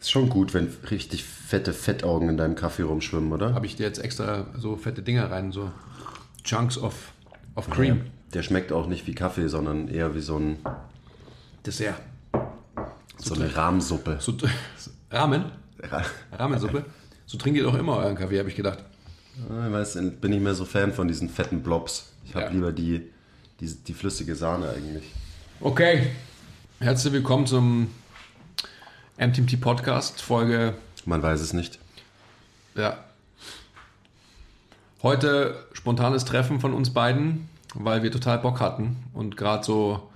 Ist schon gut, wenn richtig fette Fettaugen in deinem Kaffee rumschwimmen, oder? Habe ich dir jetzt extra so fette Dinger rein, so Chunks of, of Cream. Der schmeckt auch nicht wie Kaffee, sondern eher wie so, ein, Dessert. so eine Rahmsuppe. So, Ramen? Ramensuppe? So trinkt ihr doch immer euren Kaffee, habe ich gedacht. Ich weiß, bin nicht mehr so Fan von diesen fetten Blobs. Ich habe Ja. lieber die, die, die flüssige Sahne eigentlich. Okay. Herzlich willkommen zum MTMT Podcast, Folge, Man weiß es nicht. ja. Heute spontanes Treffen von uns beiden, weil wir total Bock hatten und gerade so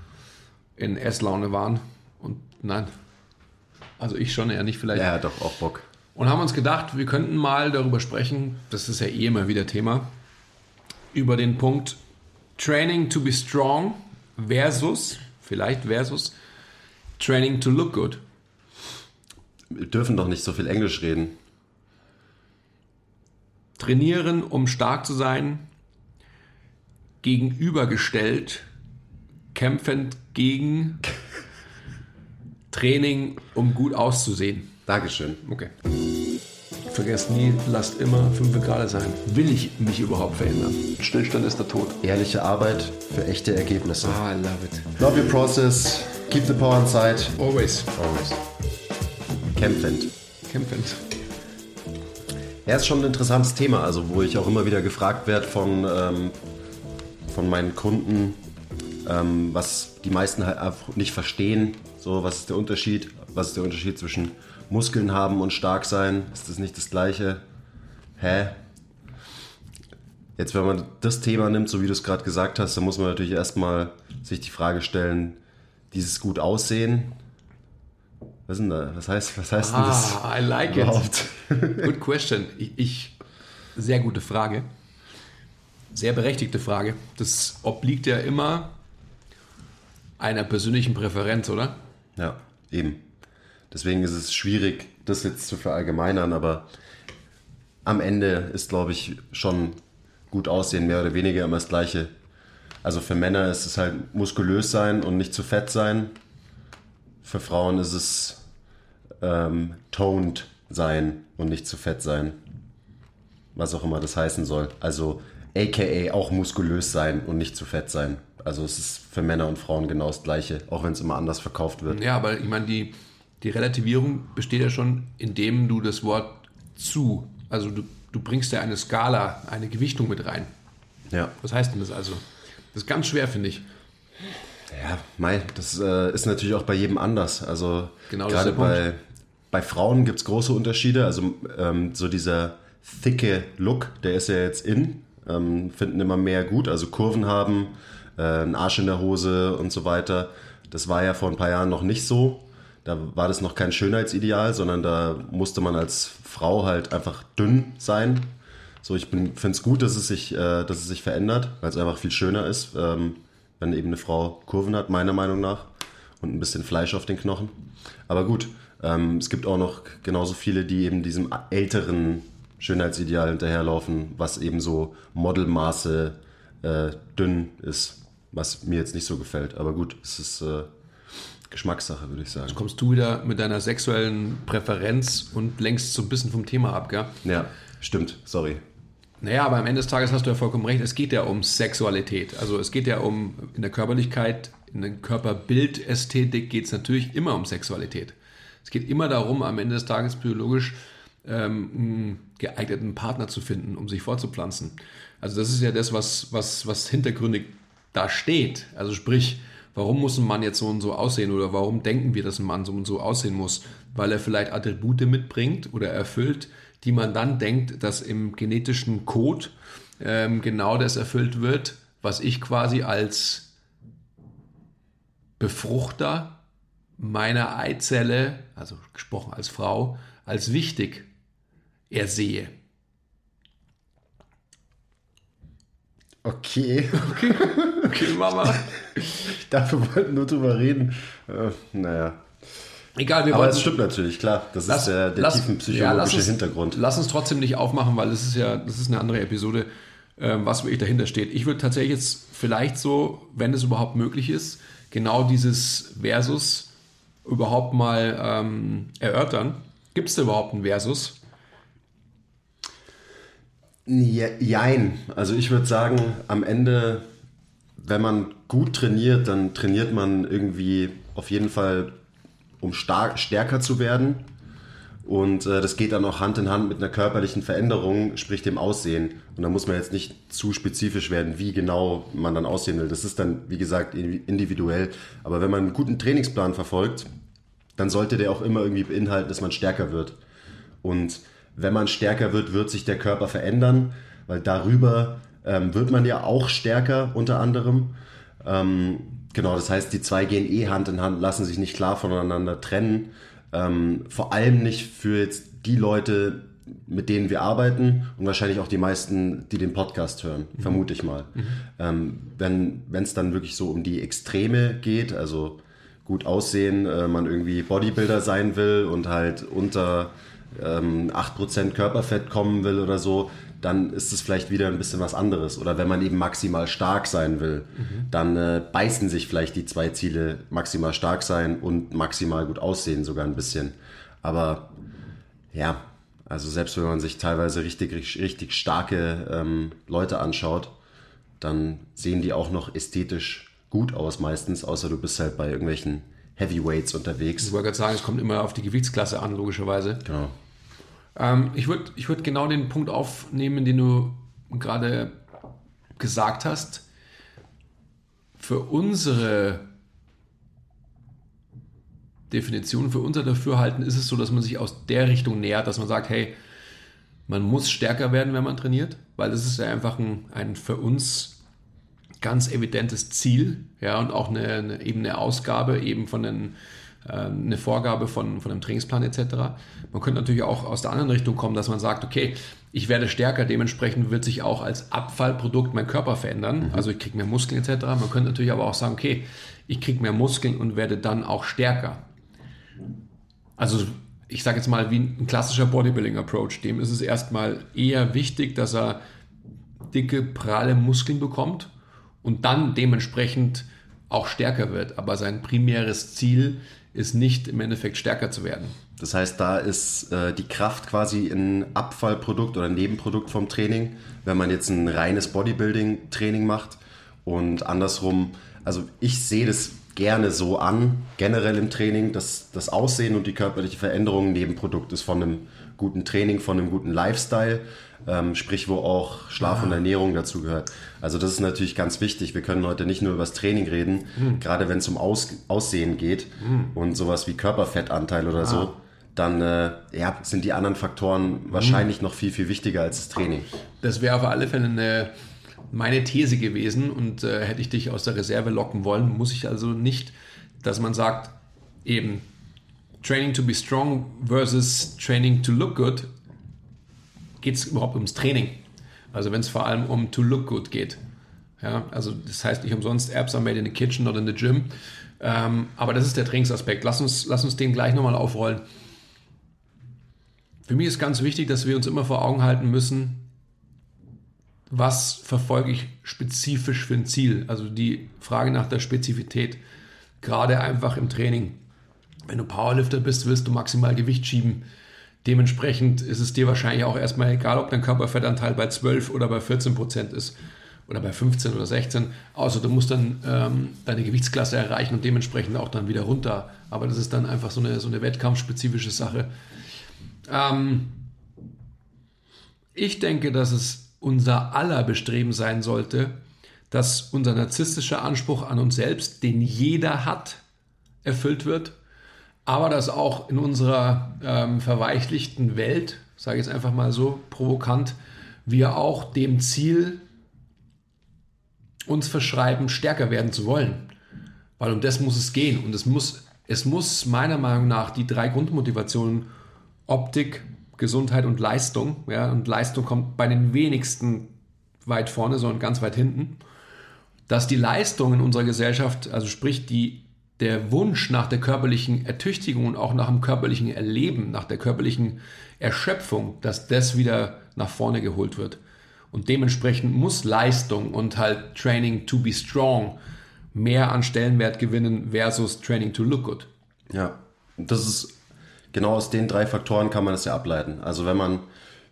in Esslaune waren. Und nein, also ich schon, eher nicht vielleicht. Hat doch auch Bock. Und haben uns gedacht, wir könnten mal darüber sprechen, das ist ja eh immer wieder Thema, über den Punkt Training to be strong versus, vielleicht versus, Training to look good. Wir dürfen doch nicht so viel Englisch reden. Trainieren, um stark zu sein, gegenübergestellt, kämpfend gegen Training, um gut auszusehen. Dankeschön. Okay. Vergesst nie, lasst immer 5 Grad sein. Will ich mich überhaupt verändern? Stillstand ist der Tod. Ehrliche Arbeit für echte Ergebnisse. Ah, I love it. Love your process. Keep the power inside. Always. Always. Kämpfend. Kämpfend. Ja, ist schon ein interessantes Thema, also wo ich auch immer wieder gefragt werde von, ähm, von meinen Kunden, ähm, was die meisten halt einfach nicht verstehen. So, was ist der Unterschied? Was ist der Unterschied zwischen Muskeln haben und stark sein? Ist das nicht das Gleiche? Hä? Jetzt, wenn man das Thema nimmt, so wie du es gerade gesagt hast, dann muss man natürlich erstmal sich die Frage stellen, dieses gut aussehen. Was ist denn da? Was heißt, was heißt denn das? Ah, I like it. überhaupt? Good question. Ich, ich, sehr gute Frage. Sehr berechtigte Frage. Das obliegt ja immer einer persönlichen Präferenz, oder? Ja, eben. Deswegen ist es schwierig, das jetzt zu verallgemeinern, aber am Ende ist, glaube ich, schon gut aussehen, mehr oder weniger immer das Gleiche. Also für Männer ist es halt muskulös sein und nicht zu fett sein. Für Frauen ist es ähm, toned sein und nicht zu fett sein. Was auch immer das heißen soll. Also aka auch muskulös sein und nicht zu fett sein. Also es ist für Männer und Frauen genau das Gleiche, auch wenn es immer anders verkauft wird. Ja, aber ich meine, die, die Relativierung besteht ja schon, indem du das Wort zu, also du, du bringst ja eine Skala, eine Gewichtung mit rein. Ja. Was heißt denn das also? Das ist ganz schwer, finde ich. Ja, mei, das äh, ist natürlich auch bei jedem anders. Also Genau, gerade bei, bei Frauen gibt es große Unterschiede. Also ähm, so dieser thicke Look, der ist ja jetzt in, ähm, finden immer mehr gut. Also Kurven haben, äh, einen Arsch in der Hose und so weiter. Das war ja vor ein paar Jahren noch nicht so. Da war das noch kein Schönheitsideal, sondern da musste man als Frau halt einfach dünn sein. So, ich finde es gut, dass es sich, äh, dass es sich verändert, weil es einfach viel schöner ist, ähm, wenn eben eine Frau Kurven hat, meiner Meinung nach, und ein bisschen Fleisch auf den Knochen. Aber gut, ähm, es gibt auch noch genauso viele, die eben diesem älteren Schönheitsideal hinterherlaufen, was eben so Modelmaße äh, dünn ist, was mir jetzt nicht so gefällt. Aber gut, es ist äh, Geschmackssache, würde ich sagen. Kommst du wieder mit deiner sexuellen Präferenz und lenkst so ein bisschen vom Thema ab, gell? Ja, stimmt, sorry. Naja, aber am Ende des Tages hast du ja vollkommen recht. Es geht ja um Sexualität. Also es geht ja um, in der Körperlichkeit, in der Körperbildästhetik geht es natürlich immer um Sexualität. Es geht immer darum, am Ende des Tages biologisch ähm, einen geeigneten Partner zu finden, um sich fortzupflanzen. Also das ist ja das, was, was, was hintergründig da steht. Also sprich, warum muss ein Mann jetzt so und so aussehen oder warum denken wir, dass ein Mann so und so aussehen muss? Weil er vielleicht Attribute mitbringt oder erfüllt, die man dann denkt, dass im genetischen Code ähm, genau das erfüllt wird, was ich quasi als Befruchter meiner Eizelle, also gesprochen als Frau, als wichtig ersehe. Okay, Okay, Mama. ich dachte, wir wollten nur drüber reden. Äh, naja. Egal, wir Aber es stimmt natürlich, klar. Das Lass- ist der, der lass- tiefenpsychologische ja, lass uns- Hintergrund. Lass uns trotzdem nicht aufmachen, weil es ist ja, das ist eine andere Episode, ähm, was wirklich dahinter steht. Ich würde tatsächlich jetzt vielleicht so, wenn es überhaupt möglich ist, genau dieses Versus überhaupt mal ähm, erörtern. Gibt es da überhaupt ein Versus? Jein. Also ich würde sagen, am Ende, wenn man gut trainiert, dann trainiert man irgendwie auf jeden Fall, um stark, stärker zu werden. Und äh, das geht dann auch Hand in Hand mit einer körperlichen Veränderung, sprich dem Aussehen. Und da muss man jetzt nicht zu spezifisch werden, wie genau man dann aussehen will. Das ist dann, wie gesagt, individuell. Aber wenn man einen guten Trainingsplan verfolgt, dann sollte der auch immer irgendwie beinhalten, dass man stärker wird. Und wenn man stärker wird, wird sich der Körper verändern, weil darüber ähm, wird man ja auch stärker unter anderem. Ähm, genau, das heißt, die zwei gehen eh Hand in Hand, lassen sich nicht klar voneinander trennen. Ähm, vor allem nicht für jetzt die Leute, mit denen wir arbeiten und wahrscheinlich auch die meisten, die den Podcast hören, mhm. vermute ich mal. Mhm. Ähm, wenn es dann wirklich so um die Extreme geht, also gut aussehen, äh, man irgendwie Bodybuilder sein will und halt unter ähm, 8% Körperfett kommen will oder so, dann ist es vielleicht wieder ein bisschen was anderes. Oder wenn man eben maximal stark sein will, mhm. dann äh, beißen sich vielleicht die zwei Ziele, maximal stark sein und maximal gut aussehen sogar ein bisschen. Aber ja, also selbst wenn man sich teilweise richtig, richtig starke ähm, Leute anschaut, dann sehen die auch noch ästhetisch gut aus meistens, außer du bist halt bei irgendwelchen Heavyweights unterwegs. Ich wollte gerade sagen, es kommt immer auf die Gewichtsklasse an, logischerweise. Genau. Ähm, ich würde ich würd genau den Punkt aufnehmen, den du gerade gesagt hast. Für unsere Definition, für unser Dafürhalten ist es so, dass man sich aus der Richtung nähert, dass man sagt, hey, man muss stärker werden, wenn man trainiert, weil das ist ja einfach ein, ein für uns ganz evidentes Ziel, ja, und auch eine, eine eben eine Ausgabe eben von den eine Vorgabe von, von einem Trainingsplan etc. Man könnte natürlich auch aus der anderen Richtung kommen, dass man sagt, okay, ich werde stärker, dementsprechend wird sich auch als Abfallprodukt mein Körper verändern. Mhm. Also ich kriege mehr Muskeln etc. Man könnte natürlich aber auch sagen, okay, ich kriege mehr Muskeln und werde dann auch stärker. Also ich sage jetzt mal wie ein klassischer Bodybuilding-Approach. Dem ist es erstmal eher wichtig, dass er dicke, pralle Muskeln bekommt und dann dementsprechend auch stärker wird. Aber sein primäres Ziel ist nicht im Endeffekt stärker zu werden. Das heißt, da ist äh, die Kraft quasi ein Abfallprodukt oder ein Nebenprodukt vom Training, wenn man jetzt ein reines Bodybuilding-Training macht. Und andersrum, also ich sehe das gerne so an, generell im Training, dass das Aussehen und die körperliche Veränderung ein Nebenprodukt ist von einem guten Training, von einem guten Lifestyle ähm, sprich wo auch Schlaf ah. und Ernährung dazu gehört. Also das ist natürlich ganz wichtig. Wir können heute nicht nur über das Training reden, mhm. gerade wenn es um Aus Aussehen geht mhm. und sowas wie Körperfettanteil oder ah. so. Dann äh, ja, sind die anderen Faktoren wahrscheinlich mhm. noch viel, viel wichtiger als das Training. Das wäre auf alle Fälle eine, meine These gewesen und äh, hätte ich dich aus der Reserve locken wollen, muss ich also nicht, dass man sagt, eben Training to be strong versus Training to look good geht es überhaupt ums Training. Also wenn es vor allem um to look good geht. Ja, also das heißt nicht umsonst, Apps are made in the kitchen, not in the gym. Ähm, aber das ist der Trainingsaspekt. Lass uns, lass uns den gleich nochmal aufrollen. Für mich ist ganz wichtig, dass wir uns immer vor Augen halten müssen, was verfolge ich spezifisch für ein Ziel? Also die Frage nach der Spezifität. Gerade einfach im Training. Wenn du Powerlifter bist, willst du maximal Gewicht schieben Dementsprechend ist es dir wahrscheinlich auch erstmal egal, ob dein Körperfettanteil bei 12 oder bei 14 Prozent ist oder bei 15 oder 16, außer du musst dann ähm, deine Gewichtsklasse erreichen und dementsprechend auch dann wieder runter. Aber das ist dann einfach so eine, so eine wettkampfspezifische Sache. Ähm, ich denke, dass es unser aller Bestreben sein sollte, dass unser narzisstischer Anspruch an uns selbst, den jeder hat, erfüllt wird aber dass auch in unserer ähm, verweichlichten Welt, sage ich jetzt einfach mal so provokant, wir auch dem Ziel uns verschreiben, stärker werden zu wollen. Weil um das muss es gehen. Und es muss, es muss meiner Meinung nach die drei Grundmotivationen Optik, Gesundheit und Leistung, ja, und Leistung kommt bei den wenigsten weit vorne, sondern ganz weit hinten, dass die Leistung in unserer Gesellschaft, also sprich die der Wunsch nach der körperlichen Ertüchtigung und auch nach dem körperlichen Erleben, nach der körperlichen Erschöpfung, dass das wieder nach vorne geholt wird. Und dementsprechend muss Leistung und halt Training to be strong mehr an Stellenwert gewinnen versus Training to look good. Ja, das ist genau aus den drei Faktoren kann man das ja ableiten. Also wenn man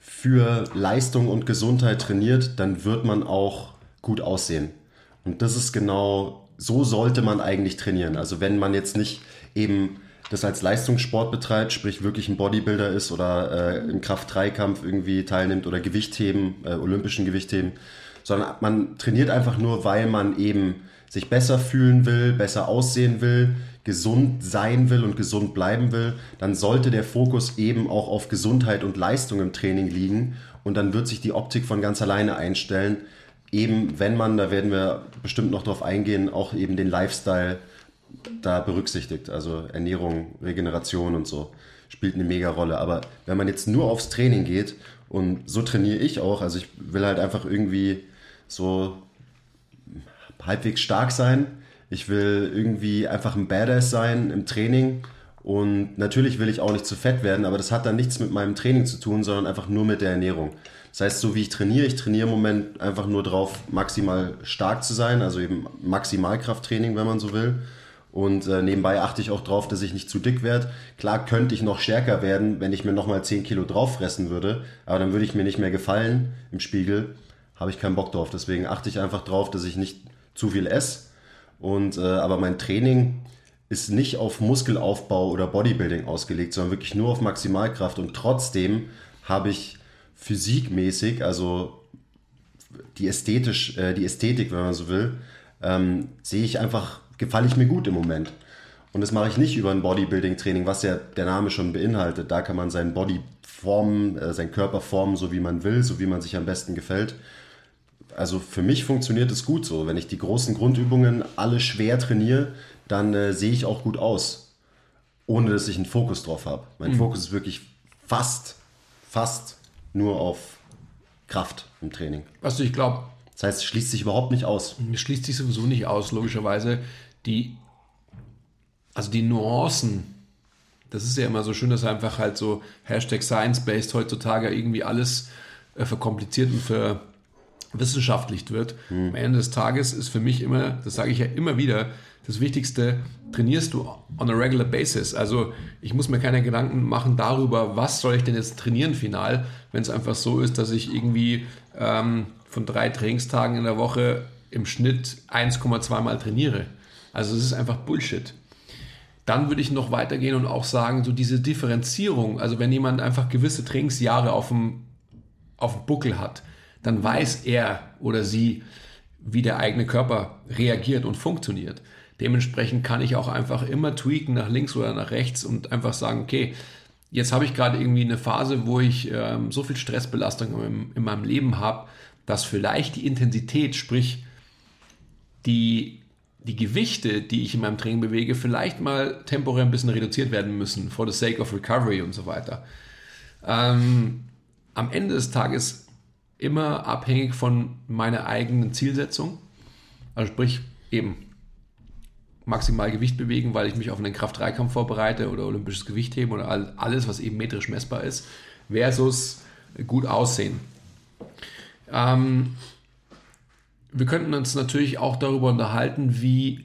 für Leistung und Gesundheit trainiert, dann wird man auch gut aussehen. Und das ist genau, so sollte man eigentlich trainieren. Also wenn man jetzt nicht eben das als Leistungssport betreibt, sprich wirklich ein Bodybuilder ist oder äh, im Kraft-3-Kampf irgendwie teilnimmt oder Gewichtheben, äh, olympischen Gewichtheben, sondern man trainiert einfach nur, weil man eben sich besser fühlen will, besser aussehen will, gesund sein will und gesund bleiben will, dann sollte der Fokus eben auch auf Gesundheit und Leistung im Training liegen und dann wird sich die Optik von ganz alleine einstellen. Eben wenn man, da werden wir bestimmt noch drauf eingehen, auch eben den Lifestyle da berücksichtigt. Also Ernährung, Regeneration und so spielt eine mega Rolle. Aber wenn man jetzt nur aufs Training geht und so trainiere ich auch, also ich will halt einfach irgendwie so halbwegs stark sein. Ich will irgendwie einfach ein Badass sein im Training. Und natürlich will ich auch nicht zu fett werden, aber das hat dann nichts mit meinem Training zu tun, sondern einfach nur mit der Ernährung. Das heißt, so wie ich trainiere, ich trainiere im Moment einfach nur drauf, maximal stark zu sein, also eben Maximalkrafttraining, wenn man so will. Und äh, nebenbei achte ich auch drauf, dass ich nicht zu dick werde. Klar könnte ich noch stärker werden, wenn ich mir nochmal 10 Kilo drauf fressen würde, aber dann würde ich mir nicht mehr gefallen im Spiegel. Habe ich keinen Bock drauf. Deswegen achte ich einfach drauf, dass ich nicht zu viel esse. Und, äh, aber mein Training ist nicht auf Muskelaufbau oder Bodybuilding ausgelegt, sondern wirklich nur auf Maximalkraft. Und trotzdem habe ich physikmäßig, also die, ästhetisch, äh, die Ästhetik, wenn man so will, ähm, sehe ich einfach, gefalle ich mir gut im Moment. Und das mache ich nicht über ein Bodybuilding-Training, was ja der Name schon beinhaltet. Da kann man seinen Body formen, äh, seinen Körper formen, so wie man will, so wie man sich am besten gefällt also für mich funktioniert es gut so. Wenn ich die großen Grundübungen alle schwer trainiere, dann äh, sehe ich auch gut aus, ohne dass ich einen Fokus drauf habe. Mein mhm. Fokus ist wirklich fast, fast nur auf Kraft im Training. Was du, ich glaube. Das heißt, es schließt sich überhaupt nicht aus. Es schließt sich sowieso nicht aus, logischerweise. Die, also die Nuancen, das ist ja immer so schön, dass einfach halt so Hashtag Science-Based heutzutage irgendwie alles äh, verkompliziert und ver wissenschaftlicht wird. Mhm. Am Ende des Tages ist für mich immer, das sage ich ja immer wieder, das Wichtigste, trainierst du on a regular basis. Also ich muss mir keine Gedanken machen darüber, was soll ich denn jetzt trainieren final, wenn es einfach so ist, dass ich irgendwie ähm, von drei Trainingstagen in der Woche im Schnitt 1,2 Mal trainiere. Also es ist einfach Bullshit. Dann würde ich noch weitergehen und auch sagen, so diese Differenzierung, also wenn jemand einfach gewisse Trainingsjahre auf dem, auf dem Buckel hat, dann weiß er oder sie, wie der eigene Körper reagiert und funktioniert. Dementsprechend kann ich auch einfach immer tweaken nach links oder nach rechts und einfach sagen, okay, jetzt habe ich gerade irgendwie eine Phase, wo ich ähm, so viel Stressbelastung in, in meinem Leben habe, dass vielleicht die Intensität, sprich die, die Gewichte, die ich in meinem Training bewege, vielleicht mal temporär ein bisschen reduziert werden müssen, for the sake of recovery und so weiter. Ähm, am Ende des Tages immer abhängig von meiner eigenen Zielsetzung. Also sprich eben maximal Gewicht bewegen, weil ich mich auf einen Kraft-3-Kampf vorbereite oder olympisches Gewichtheben oder alles, was eben metrisch messbar ist, versus gut aussehen. Ähm, wir könnten uns natürlich auch darüber unterhalten, wie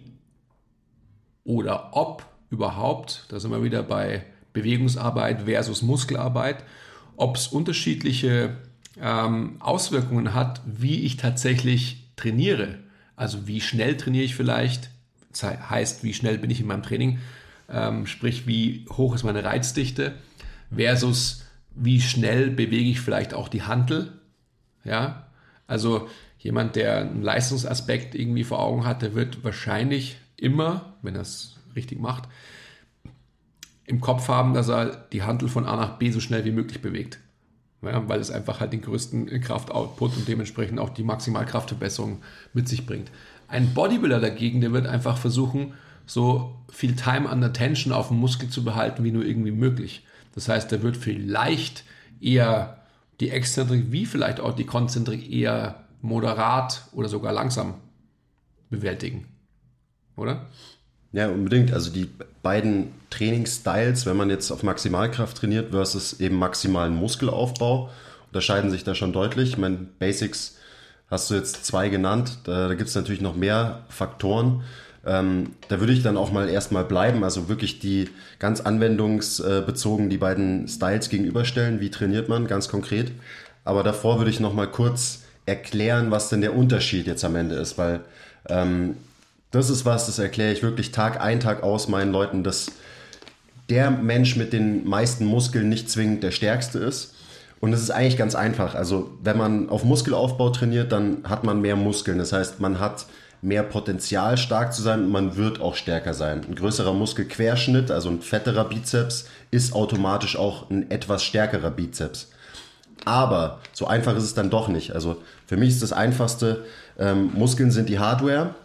oder ob überhaupt, da sind wir wieder bei Bewegungsarbeit versus Muskelarbeit, ob es unterschiedliche ähm, Auswirkungen hat, wie ich tatsächlich trainiere. Also wie schnell trainiere ich vielleicht, das heißt, wie schnell bin ich in meinem Training, ähm, sprich, wie hoch ist meine Reizdichte, versus wie schnell bewege ich vielleicht auch die Hantel. Ja, also jemand, der einen Leistungsaspekt irgendwie vor Augen hat, der wird wahrscheinlich immer, wenn er es richtig macht, im Kopf haben, dass er die Hantel von A nach B so schnell wie möglich bewegt ja, weil es einfach halt den größten Kraftoutput und dementsprechend auch die Maximalkraftverbesserung mit sich bringt. Ein Bodybuilder dagegen, der wird einfach versuchen, so viel Time under Tension auf dem Muskel zu behalten, wie nur irgendwie möglich. Das heißt, der wird vielleicht eher die Exzentrik wie vielleicht auch die Konzentrik eher moderat oder sogar langsam bewältigen. Oder? Ja, unbedingt. Also die beiden Trainingsstyles, wenn man jetzt auf Maximalkraft trainiert versus eben maximalen Muskelaufbau, unterscheiden sich da schon deutlich. Ich meine, Basics hast du jetzt zwei genannt. Da, da gibt es natürlich noch mehr Faktoren. Ähm, da würde ich dann auch mal erstmal bleiben, also wirklich die ganz anwendungsbezogen die beiden Styles gegenüberstellen. Wie trainiert man ganz konkret? Aber davor würde ich noch mal kurz erklären, was denn der Unterschied jetzt am Ende ist, weil ähm, das ist was, das erkläre ich wirklich Tag ein, Tag aus meinen Leuten, dass der Mensch mit den meisten Muskeln nicht zwingend der stärkste ist. Und es ist eigentlich ganz einfach. Also wenn man auf Muskelaufbau trainiert, dann hat man mehr Muskeln. Das heißt, man hat mehr Potenzial, stark zu sein und man wird auch stärker sein. Ein größerer Muskelquerschnitt, also ein fetterer Bizeps, ist automatisch auch ein etwas stärkerer Bizeps. Aber so einfach ist es dann doch nicht. Also für mich ist das Einfachste, ähm, Muskeln sind die Hardware.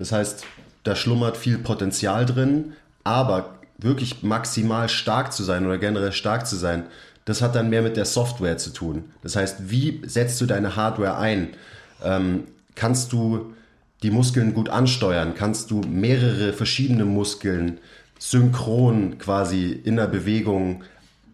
Das heißt, da schlummert viel Potenzial drin, aber wirklich maximal stark zu sein oder generell stark zu sein, das hat dann mehr mit der Software zu tun. Das heißt, wie setzt du deine Hardware ein? Ähm, kannst du die Muskeln gut ansteuern? Kannst du mehrere verschiedene Muskeln synchron quasi in der Bewegung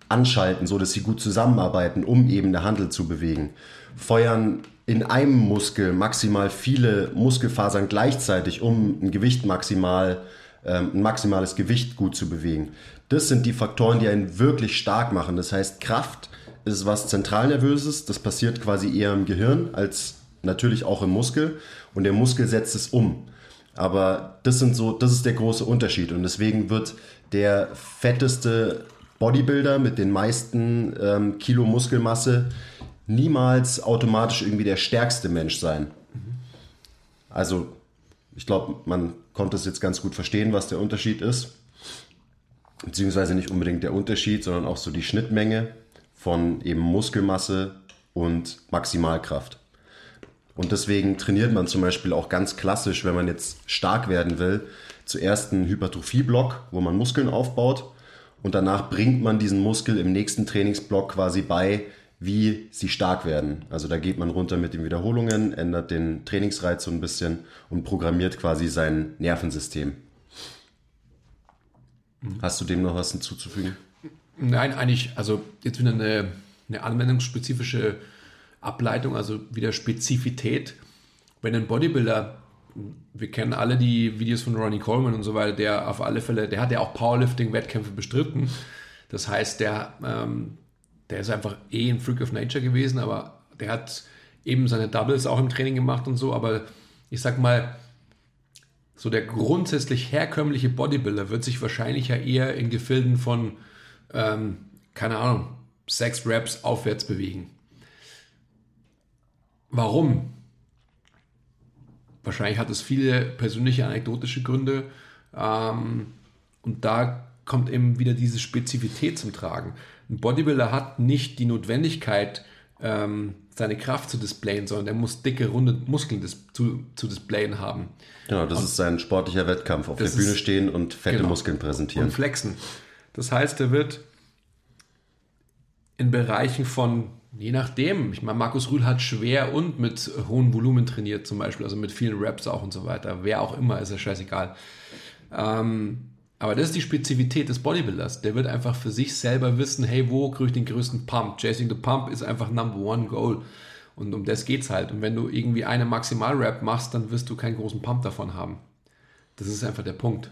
anschalten, so dass sie gut zusammenarbeiten, um eben eine Handel zu bewegen? Feuern in einem Muskel maximal viele Muskelfasern gleichzeitig, um ein Gewicht maximal, ähm, ein maximales Gewicht gut zu bewegen. Das sind die Faktoren, die einen wirklich stark machen. Das heißt, Kraft ist was zentralnervöses, das passiert quasi eher im Gehirn als natürlich auch im Muskel und der Muskel setzt es um. Aber das sind so, das ist der große Unterschied und deswegen wird der fetteste Bodybuilder mit den meisten ähm, Kilo Muskelmasse niemals automatisch irgendwie der stärkste Mensch sein. Also ich glaube, man konnte es jetzt ganz gut verstehen, was der Unterschied ist. Beziehungsweise nicht unbedingt der Unterschied, sondern auch so die Schnittmenge von eben Muskelmasse und Maximalkraft. Und deswegen trainiert man zum Beispiel auch ganz klassisch, wenn man jetzt stark werden will, zuerst einen Hypertrophie-Block, wo man Muskeln aufbaut und danach bringt man diesen Muskel im nächsten Trainingsblock quasi bei, wie sie stark werden. Also da geht man runter mit den Wiederholungen, ändert den Trainingsreiz so ein bisschen und programmiert quasi sein Nervensystem. Hast du dem noch was hinzuzufügen? Nein, eigentlich, also jetzt wieder eine, eine anwendungsspezifische Ableitung, also wieder Spezifität. Wenn ein Bodybuilder, wir kennen alle die Videos von Ronnie Coleman und so weiter, der auf alle Fälle, der hat ja auch Powerlifting-Wettkämpfe bestritten. Das heißt, der, ähm, der ist einfach eh ein Freak of Nature gewesen, aber der hat eben seine Doubles auch im Training gemacht und so. Aber ich sag mal, so der grundsätzlich herkömmliche Bodybuilder wird sich wahrscheinlich ja eher in Gefilden von, ähm, keine Ahnung, sechs Reps aufwärts bewegen. Warum? Wahrscheinlich hat es viele persönliche anekdotische Gründe. Ähm, und da kommt eben wieder diese Spezifität zum Tragen. Ein Bodybuilder hat nicht die Notwendigkeit, ähm, seine Kraft zu displayen, sondern er muss dicke, runde Muskeln dis zu, zu displayen haben. Genau, das und ist sein sportlicher Wettkampf. Auf der Bühne ist, stehen und fette genau, Muskeln präsentieren. Und flexen. Das heißt, er wird in Bereichen von Je nachdem. Ich meine, Markus Rühl hat schwer und mit hohem Volumen trainiert, zum Beispiel, also mit vielen Raps auch und so weiter. Wer auch immer, ist ja scheißegal. Ähm, aber das ist die Spezifität des Bodybuilders. Der wird einfach für sich selber wissen, hey, wo kriege ich den größten Pump? Chasing the Pump ist einfach Number One Goal. Und um das geht's halt. Und wenn du irgendwie eine Maximal-Rap machst, dann wirst du keinen großen Pump davon haben. Das ist einfach der Punkt.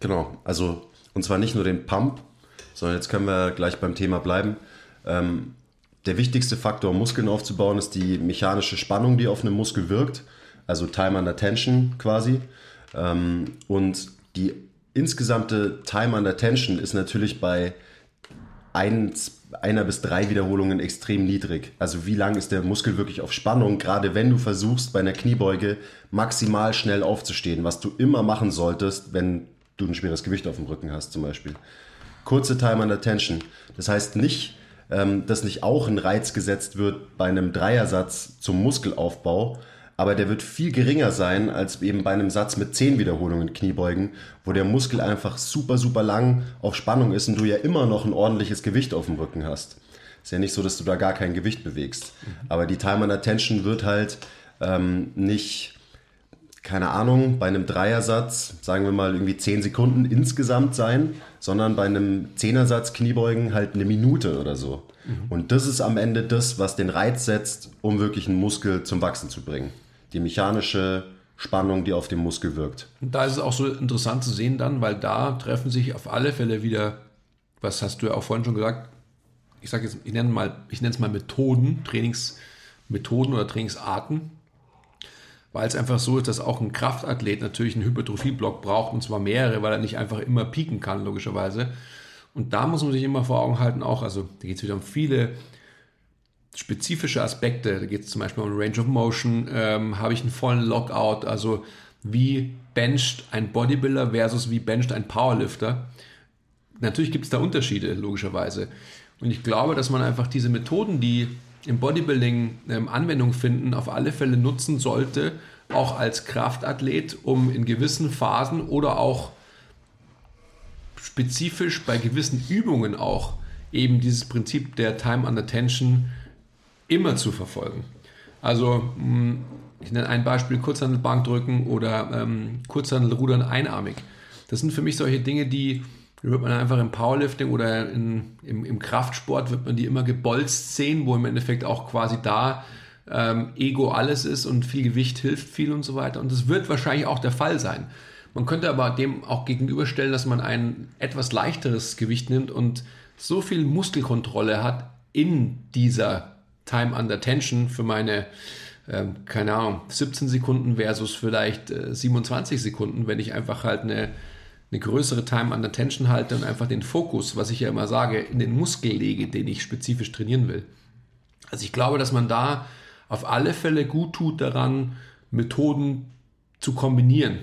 Genau. Also, und zwar nicht nur den Pump, sondern jetzt können wir gleich beim Thema bleiben. Ähm, der wichtigste Faktor, Muskeln aufzubauen, ist die mechanische Spannung, die auf einem Muskel wirkt. Also Time under Tension quasi. Ähm, und die insgesamte Time under Tension ist natürlich bei ein, einer bis drei Wiederholungen extrem niedrig. Also wie lang ist der Muskel wirklich auf Spannung, gerade wenn du versuchst bei einer Kniebeuge maximal schnell aufzustehen, was du immer machen solltest, wenn du ein schweres Gewicht auf dem Rücken hast zum Beispiel. Kurze Time under Tension. Das heißt nicht, ähm, dass nicht auch ein Reiz gesetzt wird bei einem Dreiersatz zum Muskelaufbau, aber der wird viel geringer sein als eben bei einem Satz mit 10 Wiederholungen Kniebeugen, wo der Muskel einfach super, super lang auf Spannung ist und du ja immer noch ein ordentliches Gewicht auf dem Rücken hast. Ist ja nicht so, dass du da gar kein Gewicht bewegst. Aber die Time and Attention wird halt ähm, nicht keine Ahnung, bei einem Dreiersatz, sagen wir mal irgendwie 10 Sekunden insgesamt sein, sondern bei einem Zehnersatz Kniebeugen halt eine Minute oder so. Mhm. Und das ist am Ende das, was den Reiz setzt, um wirklich einen Muskel zum Wachsen zu bringen. Die mechanische Spannung, die auf den Muskel wirkt. Und da ist es auch so interessant zu sehen dann, weil da treffen sich auf alle Fälle wieder, was hast du ja auch vorhin schon gesagt, ich sage jetzt, ich nenne mal, ich nenne es mal Methoden, Trainingsmethoden oder Trainingsarten, weil es einfach so ist, dass auch ein Kraftathlet natürlich einen Hypertrophie-Block braucht und zwar mehrere, weil er nicht einfach immer pieken kann, logischerweise. Und da muss man sich immer vor Augen halten, auch, also da geht es wieder um viele spezifische Aspekte. Da geht es zum Beispiel um Range of Motion, ähm, habe ich einen vollen Lockout, also wie bencht ein Bodybuilder versus wie bencht ein Powerlifter. Natürlich gibt es da Unterschiede, logischerweise. Und ich glaube, dass man einfach diese Methoden, die im Bodybuilding ähm, Anwendung finden, auf alle Fälle nutzen sollte, auch als Kraftathlet, um in gewissen Phasen oder auch spezifisch bei gewissen Übungen auch eben dieses Prinzip der Time under Tension immer zu verfolgen. Also hm, ich nenne ein Beispiel Kurzhandelbankdrücken oder ähm, Kurzhandelrudern einarmig. Das sind für mich solche Dinge, die wird man einfach im Powerlifting oder in, im, im, Kraftsport wird man die immer gebolzt sehen, wo im Endeffekt auch quasi da ähm, Ego alles ist und viel Gewicht hilft viel und so weiter. Und das wird wahrscheinlich auch der Fall sein. Man könnte aber dem auch gegenüberstellen, dass man ein etwas leichteres Gewicht nimmt und so viel Muskelkontrolle hat in dieser Time under Tension für meine, äh, keine Ahnung, 17 Sekunden versus vielleicht äh, 27 Sekunden, wenn ich einfach halt eine, eine größere Time under Tension halte und einfach den Fokus, was ich ja immer sage, in den Muskel lege, den ich spezifisch trainieren will. Also ich glaube, dass man da auf alle Fälle gut tut daran, Methoden zu kombinieren.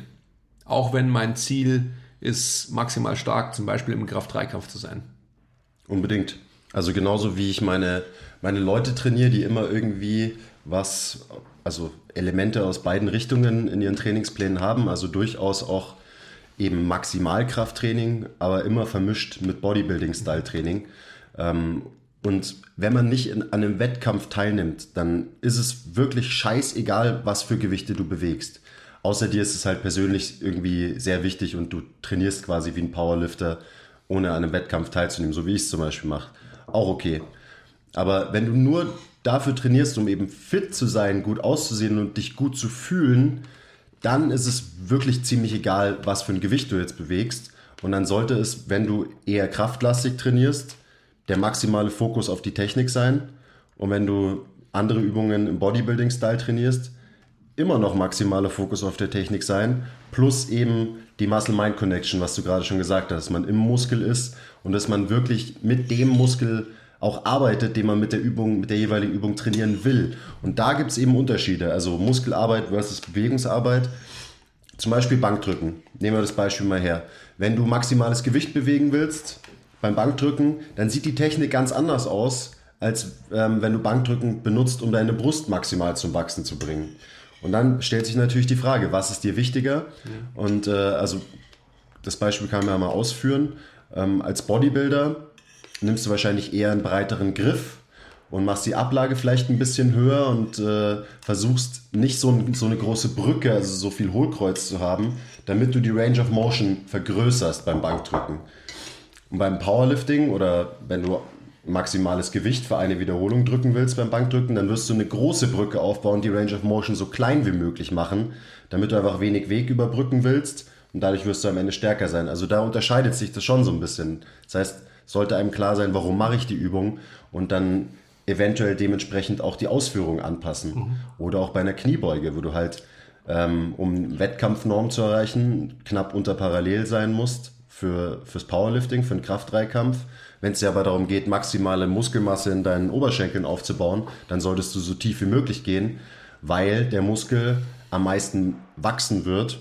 Auch wenn mein Ziel ist, maximal stark zum Beispiel im Kraft-3-Kampf zu sein. Unbedingt. Also genauso wie ich meine, meine Leute trainiere, die immer irgendwie was, also Elemente aus beiden Richtungen in ihren Trainingsplänen haben, also durchaus auch eben Maximalkrafttraining, aber immer vermischt mit Bodybuilding-Style-Training. Ähm, und wenn man nicht in, an einem Wettkampf teilnimmt, dann ist es wirklich scheißegal, was für Gewichte du bewegst. Außer dir ist es halt persönlich irgendwie sehr wichtig und du trainierst quasi wie ein Powerlifter, ohne an einem Wettkampf teilzunehmen, so wie ich es zum Beispiel mache auch okay. Aber wenn du nur dafür trainierst, um eben fit zu sein, gut auszusehen und dich gut zu fühlen, dann ist es wirklich ziemlich egal, was für ein Gewicht du jetzt bewegst. Und dann sollte es, wenn du eher kraftlastig trainierst, der maximale Fokus auf die Technik sein. Und wenn du andere Übungen im Bodybuilding-Style trainierst, immer noch maximaler Fokus auf der Technik sein, plus eben die Muscle-Mind-Connection, was du gerade schon gesagt hast, dass man im Muskel ist und dass man wirklich mit dem Muskel auch arbeitet, den man mit der Übung, mit der jeweiligen Übung trainieren will. Und da gibt es eben Unterschiede, also Muskelarbeit versus Bewegungsarbeit. Zum Beispiel Bankdrücken. Nehmen wir das Beispiel mal her. Wenn du maximales Gewicht bewegen willst beim Bankdrücken, dann sieht die Technik ganz anders aus, als ähm, wenn du Bankdrücken benutzt, um deine Brust maximal zum Wachsen zu bringen. Und dann stellt sich natürlich die Frage, was ist dir wichtiger? Mhm. Und äh, also das Beispiel kann man ja mal ausführen. Ähm, als Bodybuilder nimmst du wahrscheinlich eher einen breiteren Griff und machst die Ablage vielleicht ein bisschen höher und äh, versuchst nicht so, ein, so, eine große Brücke, also so viel Hohlkreuz zu haben, damit du die Range of Motion vergrößerst beim Bankdrücken. Und beim Powerlifting oder wenn du maximales Gewicht für eine Wiederholung drücken willst beim Bankdrücken, dann wirst du eine große Brücke aufbauen, die Range of Motion so klein wie möglich machen, damit du einfach wenig Weg überbrücken willst und dadurch wirst du am Ende stärker sein. Also da unterscheidet sich das schon so ein bisschen. Das heißt, sollte einem klar sein, warum mache ich die Übung und dann eventuell dementsprechend auch die Ausführung anpassen. Mhm. Oder auch bei einer Kniebeuge, wo du halt, ähm, um Wettkampfnorm zu erreichen, knapp unter parallel sein musst für, fürs Powerlifting, für einen Kraftdreikampf wenn es dir aber darum geht, maximale Muskelmasse in deinen Oberschenkeln aufzubauen, dann solltest du so tief wie möglich gehen, weil der Muskel am meisten wachsen wird,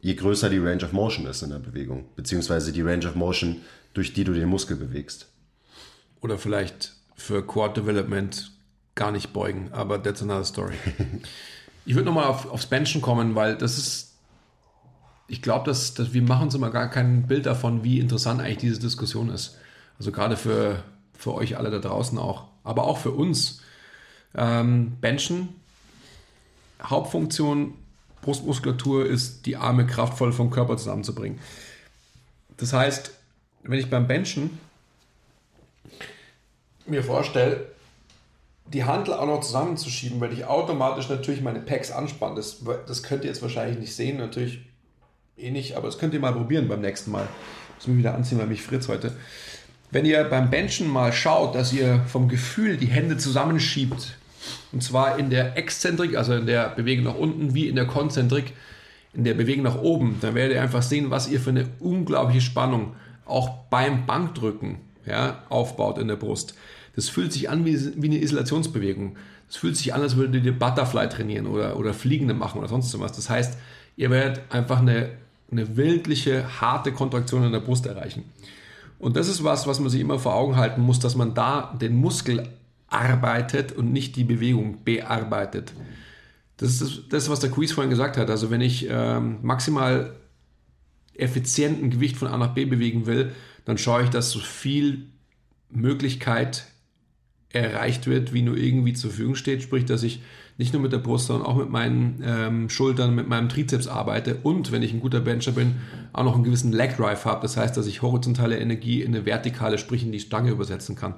je größer die Range of Motion ist in der Bewegung, beziehungsweise die Range of Motion, durch die du den Muskel bewegst. Oder vielleicht für Quad Development gar nicht beugen, aber that's another story. ich würde nochmal auf, aufs Benchen kommen, weil das ist, ich glaube, dass, dass wir machen uns immer gar kein Bild davon, wie interessant eigentlich diese Diskussion ist. Also gerade für, für euch alle da draußen auch, aber auch für uns. Ähm, Benchen, Hauptfunktion Brustmuskulatur ist, die Arme kraftvoll vom Körper zusammenzubringen. Das heißt, wenn ich beim Benchen mir vorstelle, die Handel auch noch zusammenzuschieben, weil ich automatisch natürlich meine Packs anspanne. Das, das könnt ihr jetzt wahrscheinlich nicht sehen, natürlich eh nicht, aber das könnt ihr mal probieren beim nächsten Mal. Ich muss mich wieder anziehen, weil mich fritz heute. Wenn ihr beim Benchen mal schaut, dass ihr vom Gefühl die Hände zusammenschiebt, und zwar in der Exzentrik, also in der Bewegung nach unten, wie in der Konzentrik, in der Bewegung nach oben, dann werdet ihr einfach sehen, was ihr für eine unglaubliche Spannung auch beim Bankdrücken ja, aufbaut in der Brust. Das fühlt sich an wie, wie eine Isolationsbewegung. Das fühlt sich an, als würdet ihr Butterfly trainieren oder, oder Fliegende machen oder sonst was. Das heißt, ihr werdet einfach eine, eine wildliche, harte Kontraktion in der Brust erreichen. Und das ist was, was man sich immer vor Augen halten muss, dass man da den Muskel arbeitet und nicht die Bewegung bearbeitet. Das ist das, was der Quiz vorhin gesagt hat. Also wenn ich ähm, maximal effizienten Gewicht von A nach B bewegen will, dann schaue ich, dass so viel Möglichkeit erreicht wird, wie nur irgendwie zur Verfügung steht. Sprich, dass ich nicht nur mit der Brust, sondern auch mit meinen ähm, Schultern, mit meinem Trizeps arbeite und, wenn ich ein guter Bencher bin, auch noch einen gewissen Leg Drive habe. Das heißt, dass ich horizontale Energie in eine vertikale, sprich in die Stange übersetzen kann.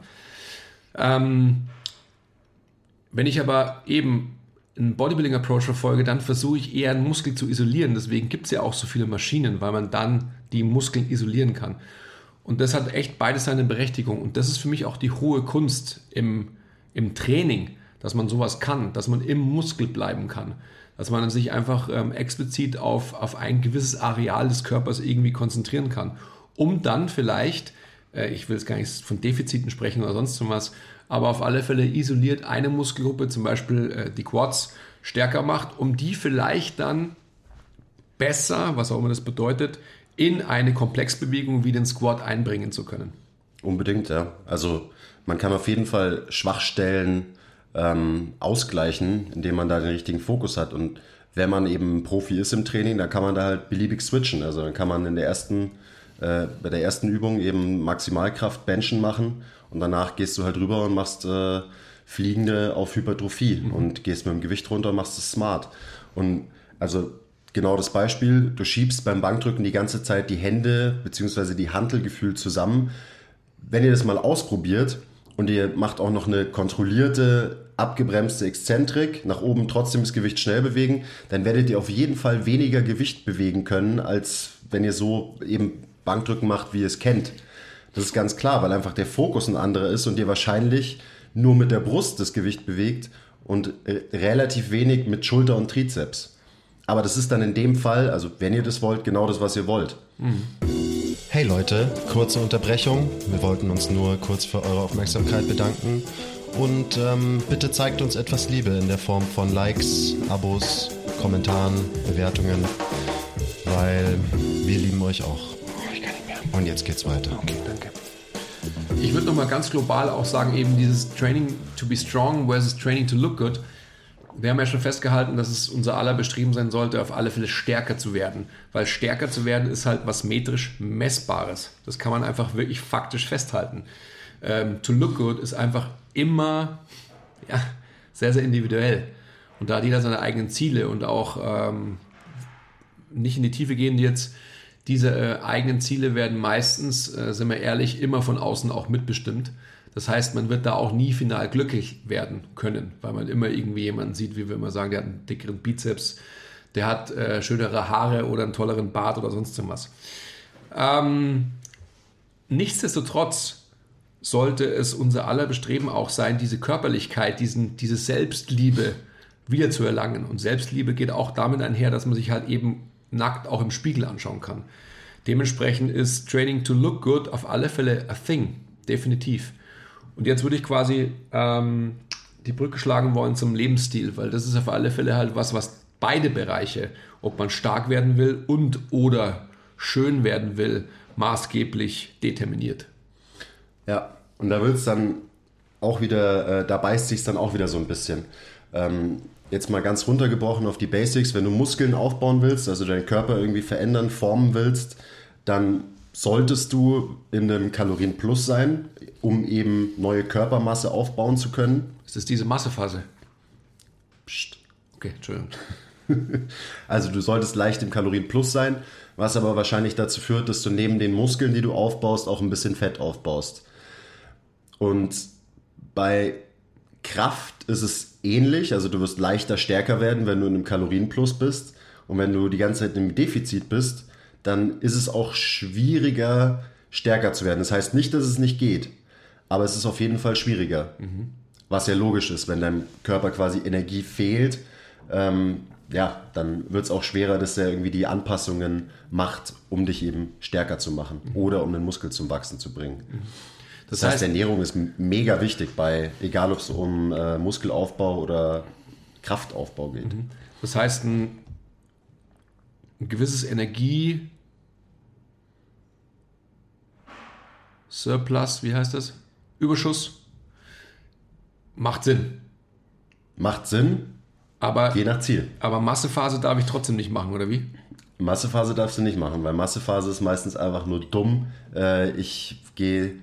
Ähm, wenn ich aber eben einen Bodybuilding-Approach verfolge, dann versuche ich eher einen Muskel zu isolieren. Deswegen gibt es ja auch so viele Maschinen, weil man dann die Muskeln isolieren kann. Und das hat echt beides seine Berechtigung. Und das ist für mich auch die hohe Kunst im, im Training, dass man sowas kann, dass man im Muskel bleiben kann. Dass man sich einfach ähm, explizit auf, auf ein gewisses Areal des Körpers irgendwie konzentrieren kann, um dann vielleicht, äh, ich will jetzt gar nicht von Defiziten sprechen oder sonst was, aber auf alle Fälle isoliert eine Muskelgruppe, zum Beispiel äh, die Quads, stärker macht, um die vielleicht dann besser, was auch immer das bedeutet, in eine Komplexbewegung wie den Squat einbringen zu können. Unbedingt, ja. Also man kann auf jeden Fall Schwachstellen ähm, ausgleichen, indem man da den richtigen Fokus hat. Und wenn man eben Profi ist im Training, dann kann man da halt beliebig switchen. Also dann kann man in der ersten, äh, bei der ersten Übung eben Maximalkraft Benchen machen und danach gehst du halt rüber und machst äh, Fliegende auf Hypertrophie mhm. und gehst mit dem Gewicht runter und machst es smart. Und also genau das Beispiel, du schiebst beim Bankdrücken die ganze Zeit die Hände bzw. die Hantelgefühl zusammen. Wenn ihr das mal ausprobiert und ihr macht auch noch eine kontrollierte, abgebremste Exzentrik, nach oben trotzdem das Gewicht schnell bewegen, dann werdet ihr auf jeden Fall weniger Gewicht bewegen können, als wenn ihr so eben Bankdrücken macht, wie ihr es kennt. Das ist ganz klar, weil einfach der Fokus ein anderer ist und ihr wahrscheinlich nur mit der Brust das Gewicht bewegt und äh, relativ wenig mit Schulter und Trizeps. Aber das ist dann in dem Fall, also wenn ihr das wollt, genau das, was ihr wollt. Hey Leute, kurze Unterbrechung. Wir wollten uns nur kurz für eure Aufmerksamkeit bedanken. Und ähm, bitte zeigt uns etwas Liebe in der Form von Likes, Abos, Kommentaren, Bewertungen, weil wir lieben euch auch. Ich kann nicht mehr. Und jetzt geht's weiter. Okay, danke. Ich würde nochmal ganz global auch sagen, eben dieses Training to be strong versus Training to look good wir haben ja schon festgehalten, dass es unser aller Bestreben sein sollte, auf alle Fälle stärker zu werden. Weil stärker zu werden ist halt was metrisch Messbares. Das kann man einfach wirklich faktisch festhalten. Ähm, to look good ist einfach immer ja, sehr, sehr individuell. Und da hat jeder seine eigenen Ziele und auch ähm, nicht in die Tiefe gehen jetzt. Diese äh, eigenen Ziele werden meistens, äh, sind wir ehrlich, immer von außen auch mitbestimmt. Das heißt, man wird da auch nie final glücklich werden können, weil man immer irgendwie jemanden sieht, wie wir immer sagen, der hat einen dickeren Bizeps, der hat äh, schönere Haare oder einen tolleren Bart oder sonst was. Ähm, nichtsdestotrotz sollte es unser aller Bestreben auch sein, diese Körperlichkeit, diesen, diese Selbstliebe wieder zu erlangen. Und Selbstliebe geht auch damit einher, dass man sich halt eben nackt auch im Spiegel anschauen kann. Dementsprechend ist Training to Look Good auf alle Fälle a thing, definitiv. Und jetzt würde ich quasi ähm, die Brücke schlagen wollen zum Lebensstil, weil das ist auf alle Fälle halt was, was beide Bereiche, ob man stark werden will und oder schön werden will, maßgeblich determiniert. Ja, und da wird es dann auch wieder, äh, da beißt sich dann auch wieder so ein bisschen. Ähm, jetzt mal ganz runtergebrochen auf die Basics, wenn du Muskeln aufbauen willst, also deinen Körper irgendwie verändern, formen willst, dann solltest du in einem Kalorienplus sein, um eben neue Körpermasse aufbauen zu können. Ist das diese Massephase? Psst. Okay, Entschuldigung. Also du solltest leicht im Kalorienplus sein, was aber wahrscheinlich dazu führt, dass du neben den Muskeln, die du aufbaust, auch ein bisschen Fett aufbaust. Und bei Kraft ist es ähnlich, also du wirst leichter stärker werden, wenn du in einem Kalorienplus bist. Und wenn du die ganze Zeit im Defizit bist, dann ist es auch schwieriger, stärker zu werden. Das heißt nicht, dass es nicht geht, aber es ist auf jeden Fall schwieriger. Mhm. Was ja logisch ist, wenn deinem Körper quasi Energie fehlt, ähm, ja, dann wird es auch schwerer, dass er irgendwie die Anpassungen macht, um dich eben stärker zu machen mhm. oder um den Muskel zum Wachsen zu bringen. Mhm. Das, das heißt, Ernährung ist mega wichtig bei, egal ob es um äh, Muskelaufbau oder Kraftaufbau geht. Mhm. Das heißt, ein, ein gewisses Energie Surplus, wie heißt das? Überschuss macht Sinn. Macht Sinn, aber je nach Ziel. Aber Massephase darf ich trotzdem nicht machen, oder wie? Massephase darfst du nicht machen, weil Massephase ist meistens einfach nur dumm. Äh, ich gehe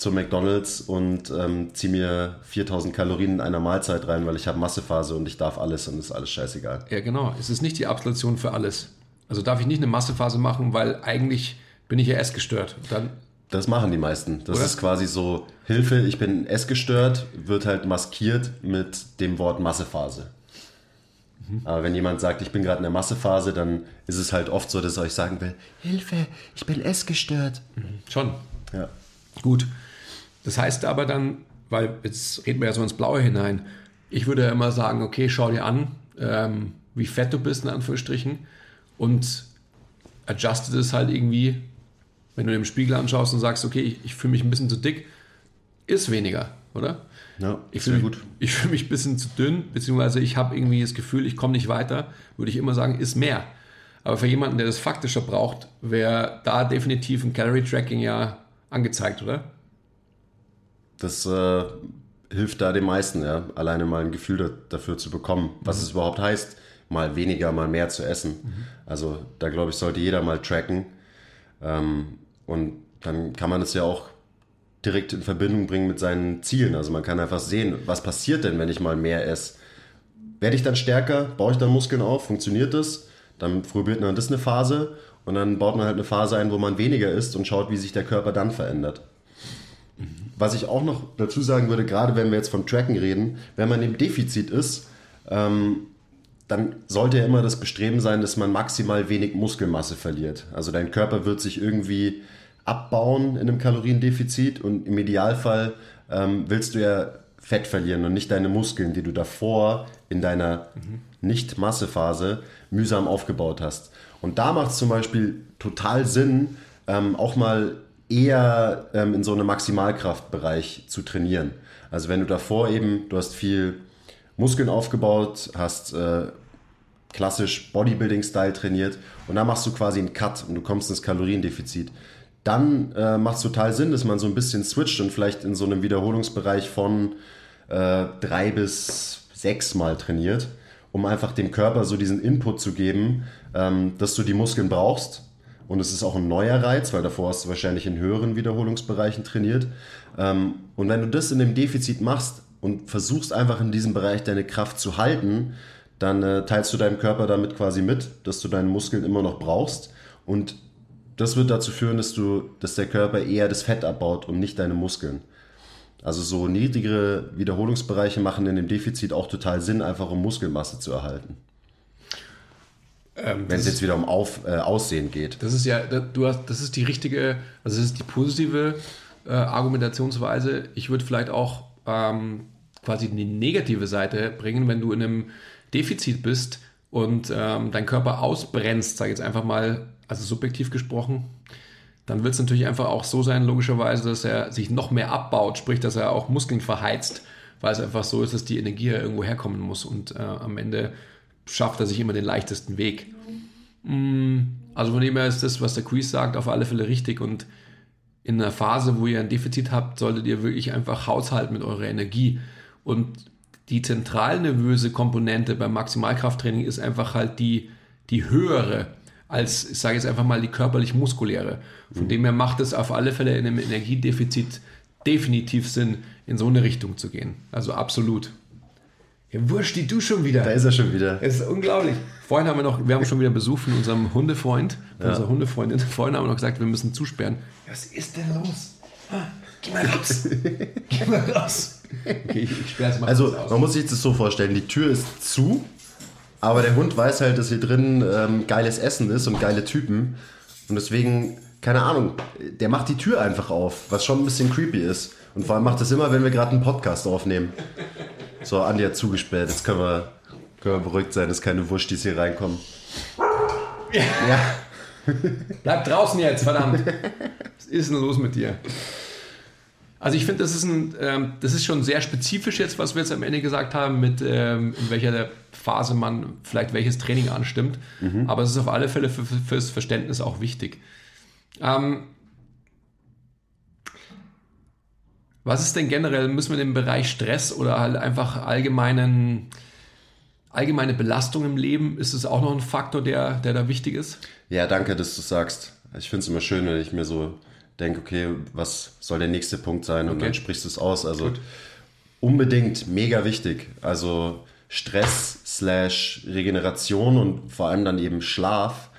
zum McDonalds und ähm, ziehe mir 4000 Kalorien in einer Mahlzeit rein, weil ich habe Massephase und ich darf alles und ist alles scheißegal. Ja, genau. Es ist nicht die Absolution für alles. Also darf ich nicht eine Massephase machen, weil eigentlich bin ich ja essgestört. Dann das machen die meisten. Das Oder? ist quasi so, Hilfe, ich bin essgestört, wird halt maskiert mit dem Wort Massephase. Mhm. Aber wenn jemand sagt, ich bin gerade in der Massephase, dann ist es halt oft so, dass er euch sagen will, Hilfe, ich bin essgestört. Mhm. Schon. Ja. Gut. Das heißt aber dann, weil jetzt reden wir ja so ins Blaue hinein, ich würde ja immer sagen, okay, schau dir an, ähm, wie fett du bist, in Anführungsstrichen, und adjustet es halt irgendwie, wenn du den Spiegel anschaust und sagst, okay, ich, ich fühle mich ein bisschen zu dick, ist weniger, oder? Ja, ich fühle mich, ich fühl mich ein bisschen zu dünn, beziehungsweise ich habe irgendwie das Gefühl, ich komme nicht weiter, würde ich immer sagen, ist mehr. Aber für jemanden, der das faktischer braucht, wäre da definitiv ein Calorie Tracking ja angezeigt, oder? Das äh, hilft da den meisten, ja, alleine mal ein Gefühl da, dafür zu bekommen, was mhm. es überhaupt heißt, mal weniger, mal mehr zu essen. Mhm. Also da glaube ich, sollte jeder mal tracken. Ähm, und dann kann man es ja auch direkt in Verbindung bringen mit seinen Zielen. Also man kann einfach sehen, was passiert denn, wenn ich mal mehr esse. Werde ich dann stärker? Baue ich dann Muskeln auf? Funktioniert das? Dann probiert man das eine Phase und dann baut man halt eine Phase ein, wo man weniger isst und schaut, wie sich der Körper dann verändert. Was ich auch noch dazu sagen würde, gerade wenn wir jetzt von Tracken reden, wenn man im Defizit ist, ähm, dann sollte ja immer das Bestreben sein, dass man maximal wenig Muskelmasse verliert. Also dein Körper wird sich irgendwie abbauen in einem Kaloriendefizit und im Idealfall ähm, willst du ja Fett verlieren und nicht deine Muskeln, die du davor in deiner mhm. Nicht-Massephase mühsam aufgebaut hast. Und da macht es zum Beispiel total Sinn, ähm, auch mal eher ähm, in so einem Maximalkraftbereich zu trainieren. Also wenn du davor eben, du hast viel Muskeln aufgebaut, hast äh, klassisch Bodybuilding-Style trainiert und dann machst du quasi einen Cut und du kommst ins Kaloriendefizit. Dann äh, macht es total Sinn, dass man so ein bisschen switcht und vielleicht in so einem Wiederholungsbereich von äh, drei bis sechs Mal trainiert, um einfach dem Körper so diesen Input zu geben, ähm, dass du die Muskeln brauchst und es ist auch ein neuer Reiz, weil davor hast du wahrscheinlich in höheren Wiederholungsbereichen trainiert. Ähm, und wenn du das in dem Defizit machst und versuchst einfach in diesem Bereich deine Kraft zu halten, dann äh, teilst du deinem Körper damit quasi mit, dass du deine Muskeln immer noch brauchst. Und das wird dazu führen, dass, du, dass der Körper eher das Fett abbaut und nicht deine Muskeln. Also so niedrigere Wiederholungsbereiche machen in dem Defizit auch total Sinn, einfach um Muskelmasse zu erhalten. Ähm, Wenn es jetzt wieder um Auf, äh, Aussehen geht. Das ist ja, du hast, das ist die richtige, also das ist die positive äh, Argumentationsweise. Ich würde vielleicht auch ähm, quasi die negative Seite bringen, wenn du in einem Defizit bist und ähm, dein Körper ausbrennst, sage ich jetzt einfach mal, also subjektiv gesprochen, dann wird es natürlich einfach auch so sein, logischerweise, dass er sich noch mehr abbaut, sprich, dass er auch Muskeln verheizt, weil es einfach so ist, dass die Energie ja irgendwo herkommen muss und äh, am Ende schafft er sich immer den leichtesten Weg. Mm, also von dem her ist das, was der Quiz sagt, auf alle Fälle richtig und in einer Phase, wo ihr ein Defizit habt, solltet ihr wirklich einfach haushalten mit eurer Energie. Und die zentralnervöse Komponente beim Maximalkrafttraining ist einfach halt die, die höhere als, ich sage jetzt einfach mal, die körperlich-muskuläre. Von mhm. dem her macht es auf alle Fälle in einem Energiedefizit definitiv Sinn, in so eine Richtung zu gehen. Also absolut. Ja, wurscht, die du schon wieder. Da ist er schon wieder. Es ist unglaublich. Vorhin haben wir noch, wir haben schon wieder Besuch von unserem Hundefreund, von ja. unserer Hundefreundin. Vorhin haben wir noch gesagt, wir müssen zusperren. Was ist denn los? Ah, geh mal raus. geh mal raus. Okay, ich, ich sperre es mal Also, man muss sich das so vorstellen: die Tür ist zu, aber der Hund weiß halt, dass hier drin ähm, geiles Essen ist und geile Typen. Und deswegen, keine Ahnung, der macht die Tür einfach auf, was schon ein bisschen creepy ist. Und vor allem macht das immer, wenn wir gerade einen Podcast aufnehmen. So, Andi hat zugesperrt, jetzt können wir, können wir beruhigt sein, dass keine Wurstis hier reinkommen. Ja. ja. Bleib draußen jetzt, verdammt. Was ist denn los mit dir? Also ich finde, das, ist ähm, das ist schon sehr spezifisch jetzt, was wir jetzt am Ende gesagt haben, mit ähm, in welcher Phase man vielleicht welches Training anstimmt. Mhm. Aber es ist auf alle Fälle für, für, fürs Verständnis auch wichtig. Ähm, was ist denn generell, müssen wir im Bereich Stress oder halt einfach allgemeinen, allgemeine Belastung im Leben, ist es auch noch ein Faktor, der, der da wichtig ist? Ja, danke, dass du sagst. Ich finde es immer schön, wenn ich mir so denke, okay, was soll der nächste Punkt sein? Und okay. dann sprichst du es aus. Also Gut. unbedingt mega wichtig. Also Stress slash Regeneration und vor allem dann eben Schlaf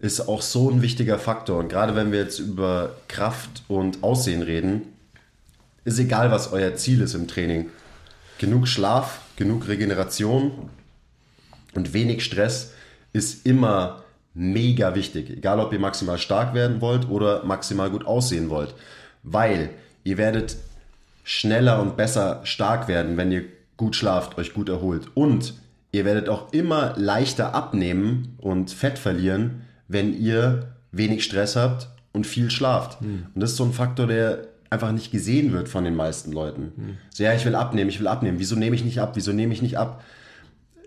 ist auch so ein wichtiger Faktor. Und gerade wenn wir jetzt über Kraft und Aussehen reden, ist egal, was euer Ziel ist im Training. Genug Schlaf, genug Regeneration und wenig Stress ist immer mega wichtig. Egal, ob ihr maximal stark werden wollt oder maximal gut aussehen wollt. Weil ihr werdet schneller und besser stark werden, wenn ihr gut schlaft, euch gut erholt. Und ihr werdet auch immer leichter abnehmen und Fett verlieren, wenn ihr wenig Stress habt und viel schlaft. Mhm. Und das ist so ein Faktor, der einfach nicht gesehen wird von den meisten Leuten. Mhm. So, ja, ich will abnehmen, ich will abnehmen. Wieso nehme ich nicht ab? Wieso nehme ich nicht ab?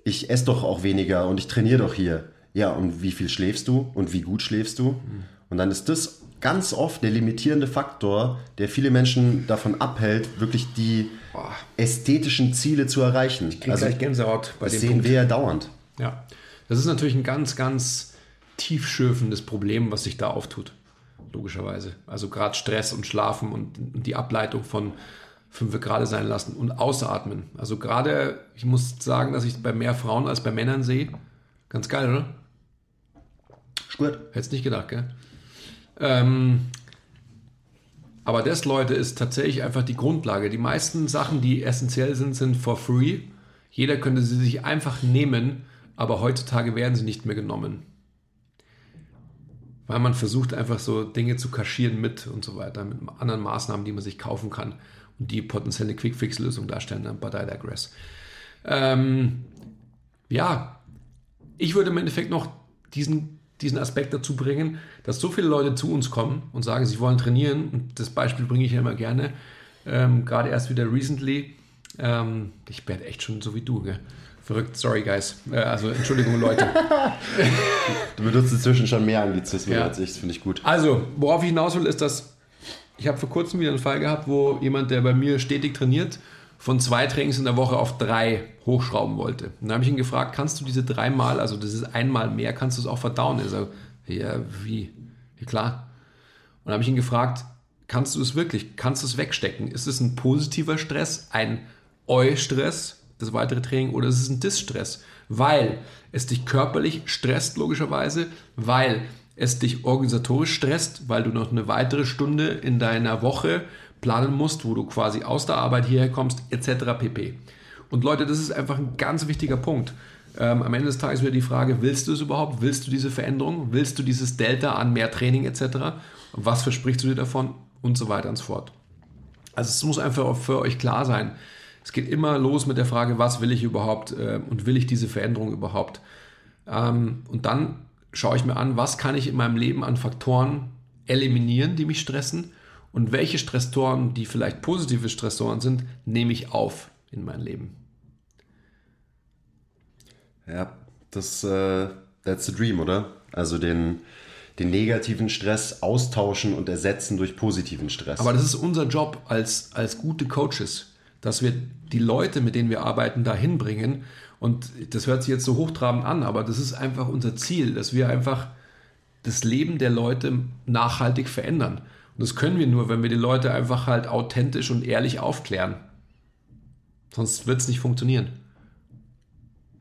Ich esse doch auch weniger und ich trainiere doch hier ja, und wie viel schläfst du und wie gut schläfst du? Mhm. Und dann ist das ganz oft der limitierende Faktor, der viele Menschen davon abhält, wirklich die Boah. ästhetischen Ziele zu erreichen. Ich kriege also, gleich Gänsehaut bei das dem sehen Punkt. wir ja dauernd. Ja, das ist natürlich ein ganz, ganz tiefschürfendes Problem, was sich da auftut. Logischerweise. Also gerade Stress und Schlafen und die Ableitung von fünf gerade sein lassen und ausatmen. Also gerade, ich muss sagen, dass ich bei mehr Frauen als bei Männern sehe. Ganz geil, oder? Gut. Hättest nicht gedacht, gell? Ähm, aber das, Leute, ist tatsächlich einfach die Grundlage. Die meisten Sachen, die essentiell sind, sind for free. Jeder könnte sie sich einfach nehmen, aber heutzutage werden sie nicht mehr genommen. Weil man versucht einfach so Dinge zu kaschieren mit und so weiter, mit anderen Maßnahmen, die man sich kaufen kann und die potenzielle Quick-Fix-Lösung darstellen, but I digress. Ähm, ja, ich würde im Endeffekt noch diesen diesen Aspekt dazu bringen, dass so viele Leute zu uns kommen und sagen, sie wollen trainieren. Und das Beispiel bringe ich ja immer gerne. Ähm, Gerade erst wieder recently. Ähm, ich werde echt schon so wie du, gell? Verrückt, sorry guys. Äh, also Entschuldigung, Leute. du benutzt inzwischen schon mehr Anglizismen ja. als ich, das finde ich gut. Also, worauf ich hinaus will, ist, dass ich habe vor kurzem wieder einen Fall gehabt, wo jemand, der bei mir stetig trainiert, von zwei Trainings in der Woche auf drei hochschrauben wollte. Und dann habe ich ihn gefragt, kannst du diese dreimal, also das ist einmal mehr, kannst du es auch verdauen? Er sagt, ja, wie? Ja, klar. Und dann habe ich ihn gefragt, kannst du es wirklich, kannst du es wegstecken? Ist es ein positiver Stress, ein Eu-Stress, das weitere Training, oder ist es ein Dis-Stress? Weil es dich körperlich stresst, logischerweise, weil es dich organisatorisch stresst, weil du noch eine weitere Stunde in deiner Woche planen musst, wo du quasi aus der Arbeit hierher kommst, etc. pp. Und Leute, das ist einfach ein ganz wichtiger Punkt. Ähm, am Ende des Tages wieder die Frage, willst du es überhaupt? Willst du diese Veränderung? Willst du dieses Delta an mehr Training etc.? Was versprichst du dir davon? Und so weiter und so fort. Also es muss einfach für euch klar sein. Es geht immer los mit der Frage, was will ich überhaupt äh, und will ich diese Veränderung überhaupt? Ähm, und dann schaue ich mir an, was kann ich in meinem Leben an Faktoren eliminieren, die mich stressen und welche Stressoren, die vielleicht positive Stressoren sind, nehme ich auf in mein Leben. Ja, das äh, that's the dream, oder? Also den, den negativen Stress austauschen und ersetzen durch positiven Stress. Aber das ist unser Job als, als gute Coaches, dass wir die Leute, mit denen wir arbeiten, dahin bringen. Und das hört sich jetzt so hochtrabend an, aber das ist einfach unser Ziel, dass wir einfach das Leben der Leute nachhaltig verändern. Und das können wir nur, wenn wir die Leute einfach halt authentisch und ehrlich aufklären. Sonst wird es nicht funktionieren.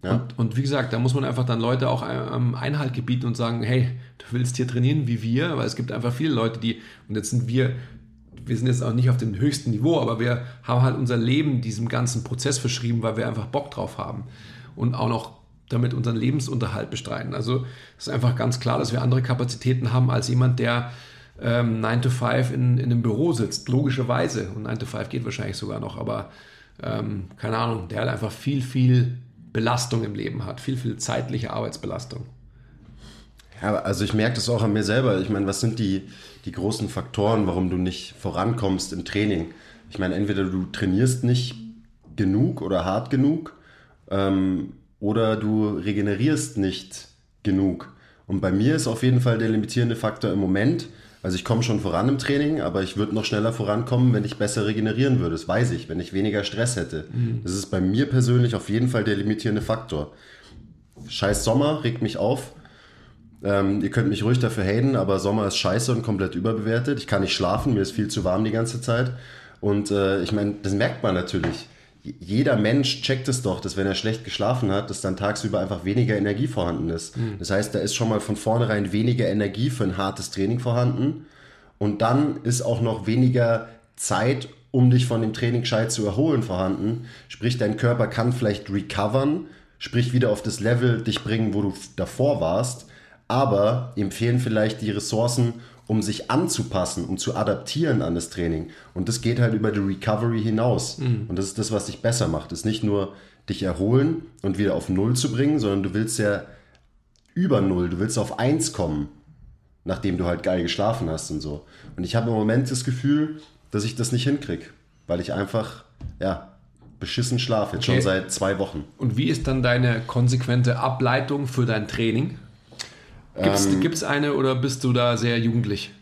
Ja. Und, und, wie gesagt, da muss man einfach dann Leute auch ähm, Einhalt gebieten und sagen, hey, du willst hier trainieren wie wir, weil es gibt einfach viele Leute, die, und jetzt sind wir wir sind jetzt auch nicht auf dem höchsten Niveau, aber wir haben halt unser Leben diesem ganzen Prozess verschrieben, weil wir einfach Bock drauf haben und auch noch damit unseren Lebensunterhalt bestreiten. Also es ist einfach ganz klar, dass wir andere Kapazitäten haben als jemand, der ähm, 9 to 5 in, in einem Büro sitzt, logischerweise. Und 9 to 5 geht wahrscheinlich sogar noch, aber ähm, keine Ahnung, der halt einfach viel, viel Belastung im Leben hat, viel, viel zeitliche Arbeitsbelastung. Ja, also ich merke das auch an mir selber. Ich meine, was sind die, die großen Faktoren, warum du nicht vorankommst im Training? Ich meine, entweder du trainierst nicht genug oder hart genug ähm, oder du regenerierst nicht genug. Und bei mir ist auf jeden Fall der limitierende Faktor im Moment, also ich komme schon voran im Training, aber ich würde noch schneller vorankommen, wenn ich besser regenerieren würde. Das weiß ich, wenn ich weniger Stress hätte. Mhm. Das ist bei mir persönlich auf jeden Fall der limitierende Faktor. Scheiß Sommer regt mich auf. Ähm, ihr könnt mich ruhig dafür haten, aber Sommer ist scheiße und komplett überbewertet. Ich kann nicht schlafen, mir ist viel zu warm die ganze Zeit. Und äh, ich meine, das merkt man natürlich. Jeder Mensch checkt es doch, dass wenn er schlecht geschlafen hat, dass dann tagsüber einfach weniger Energie vorhanden ist. Mhm. Das heißt, da ist schon mal von vornherein weniger Energie für ein hartes Training vorhanden. Und dann ist auch noch weniger Zeit, um dich von dem Training gescheit zu erholen, vorhanden. Sprich, dein Körper kann vielleicht recovern, sprich wieder auf das Level dich bringen, wo du davor warst aber ihm fehlen vielleicht die Ressourcen, um sich anzupassen, um zu adaptieren an das Training. Und das geht halt über die Recovery hinaus. Mhm. Und das ist das, was dich besser macht. Es ist nicht nur dich erholen und wieder auf Null zu bringen, sondern du willst ja über Null, du willst auf Eins kommen, nachdem du halt geil geschlafen hast und so. Und ich habe im Moment das Gefühl, dass ich das nicht hinkriege, weil ich einfach, ja, beschissen schlafe, jetzt okay. schon seit zwei Wochen. Und wie ist dann deine konsequente Ableitung für dein Training? Gibt es ähm, eine oder bist du da sehr jugendlich?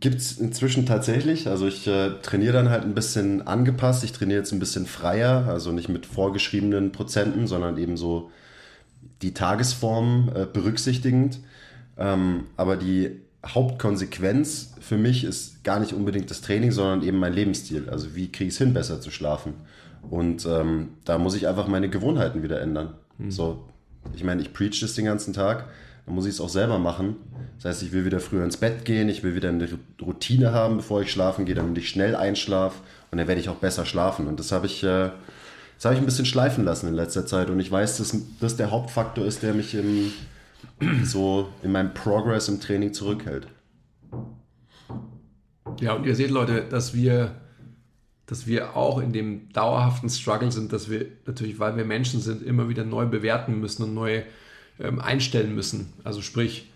Gibt es inzwischen tatsächlich. Also ich äh, trainiere dann halt ein bisschen angepasst. Ich trainiere jetzt ein bisschen freier, also nicht mit vorgeschriebenen Prozenten, sondern eben so die Tagesform äh, berücksichtigend. Ähm, aber die Hauptkonsequenz für mich ist gar nicht unbedingt das Training, sondern eben mein Lebensstil. Also wie kriege ich es hin, besser zu schlafen? Und ähm, da muss ich einfach meine Gewohnheiten wieder ändern. Mhm. So, ich meine, ich preach das den ganzen Tag, dann muss ich es auch selber machen. Das heißt, ich will wieder früher ins Bett gehen, ich will wieder eine Routine haben, bevor ich schlafen gehe, damit ich schnell einschlafe und dann werde ich auch besser schlafen. Und das habe ich, äh, das habe ich ein bisschen schleifen lassen in letzter Zeit. Und ich weiß, dass das der Hauptfaktor ist, der mich im, so in meinem Progress im Training zurückhält. Ja, und ihr seht, Leute, dass wir dass wir auch in dem dauerhaften Struggle sind, dass wir natürlich, weil wir Menschen sind, immer wieder neu bewerten müssen und neu ähm, einstellen müssen. Also sprich,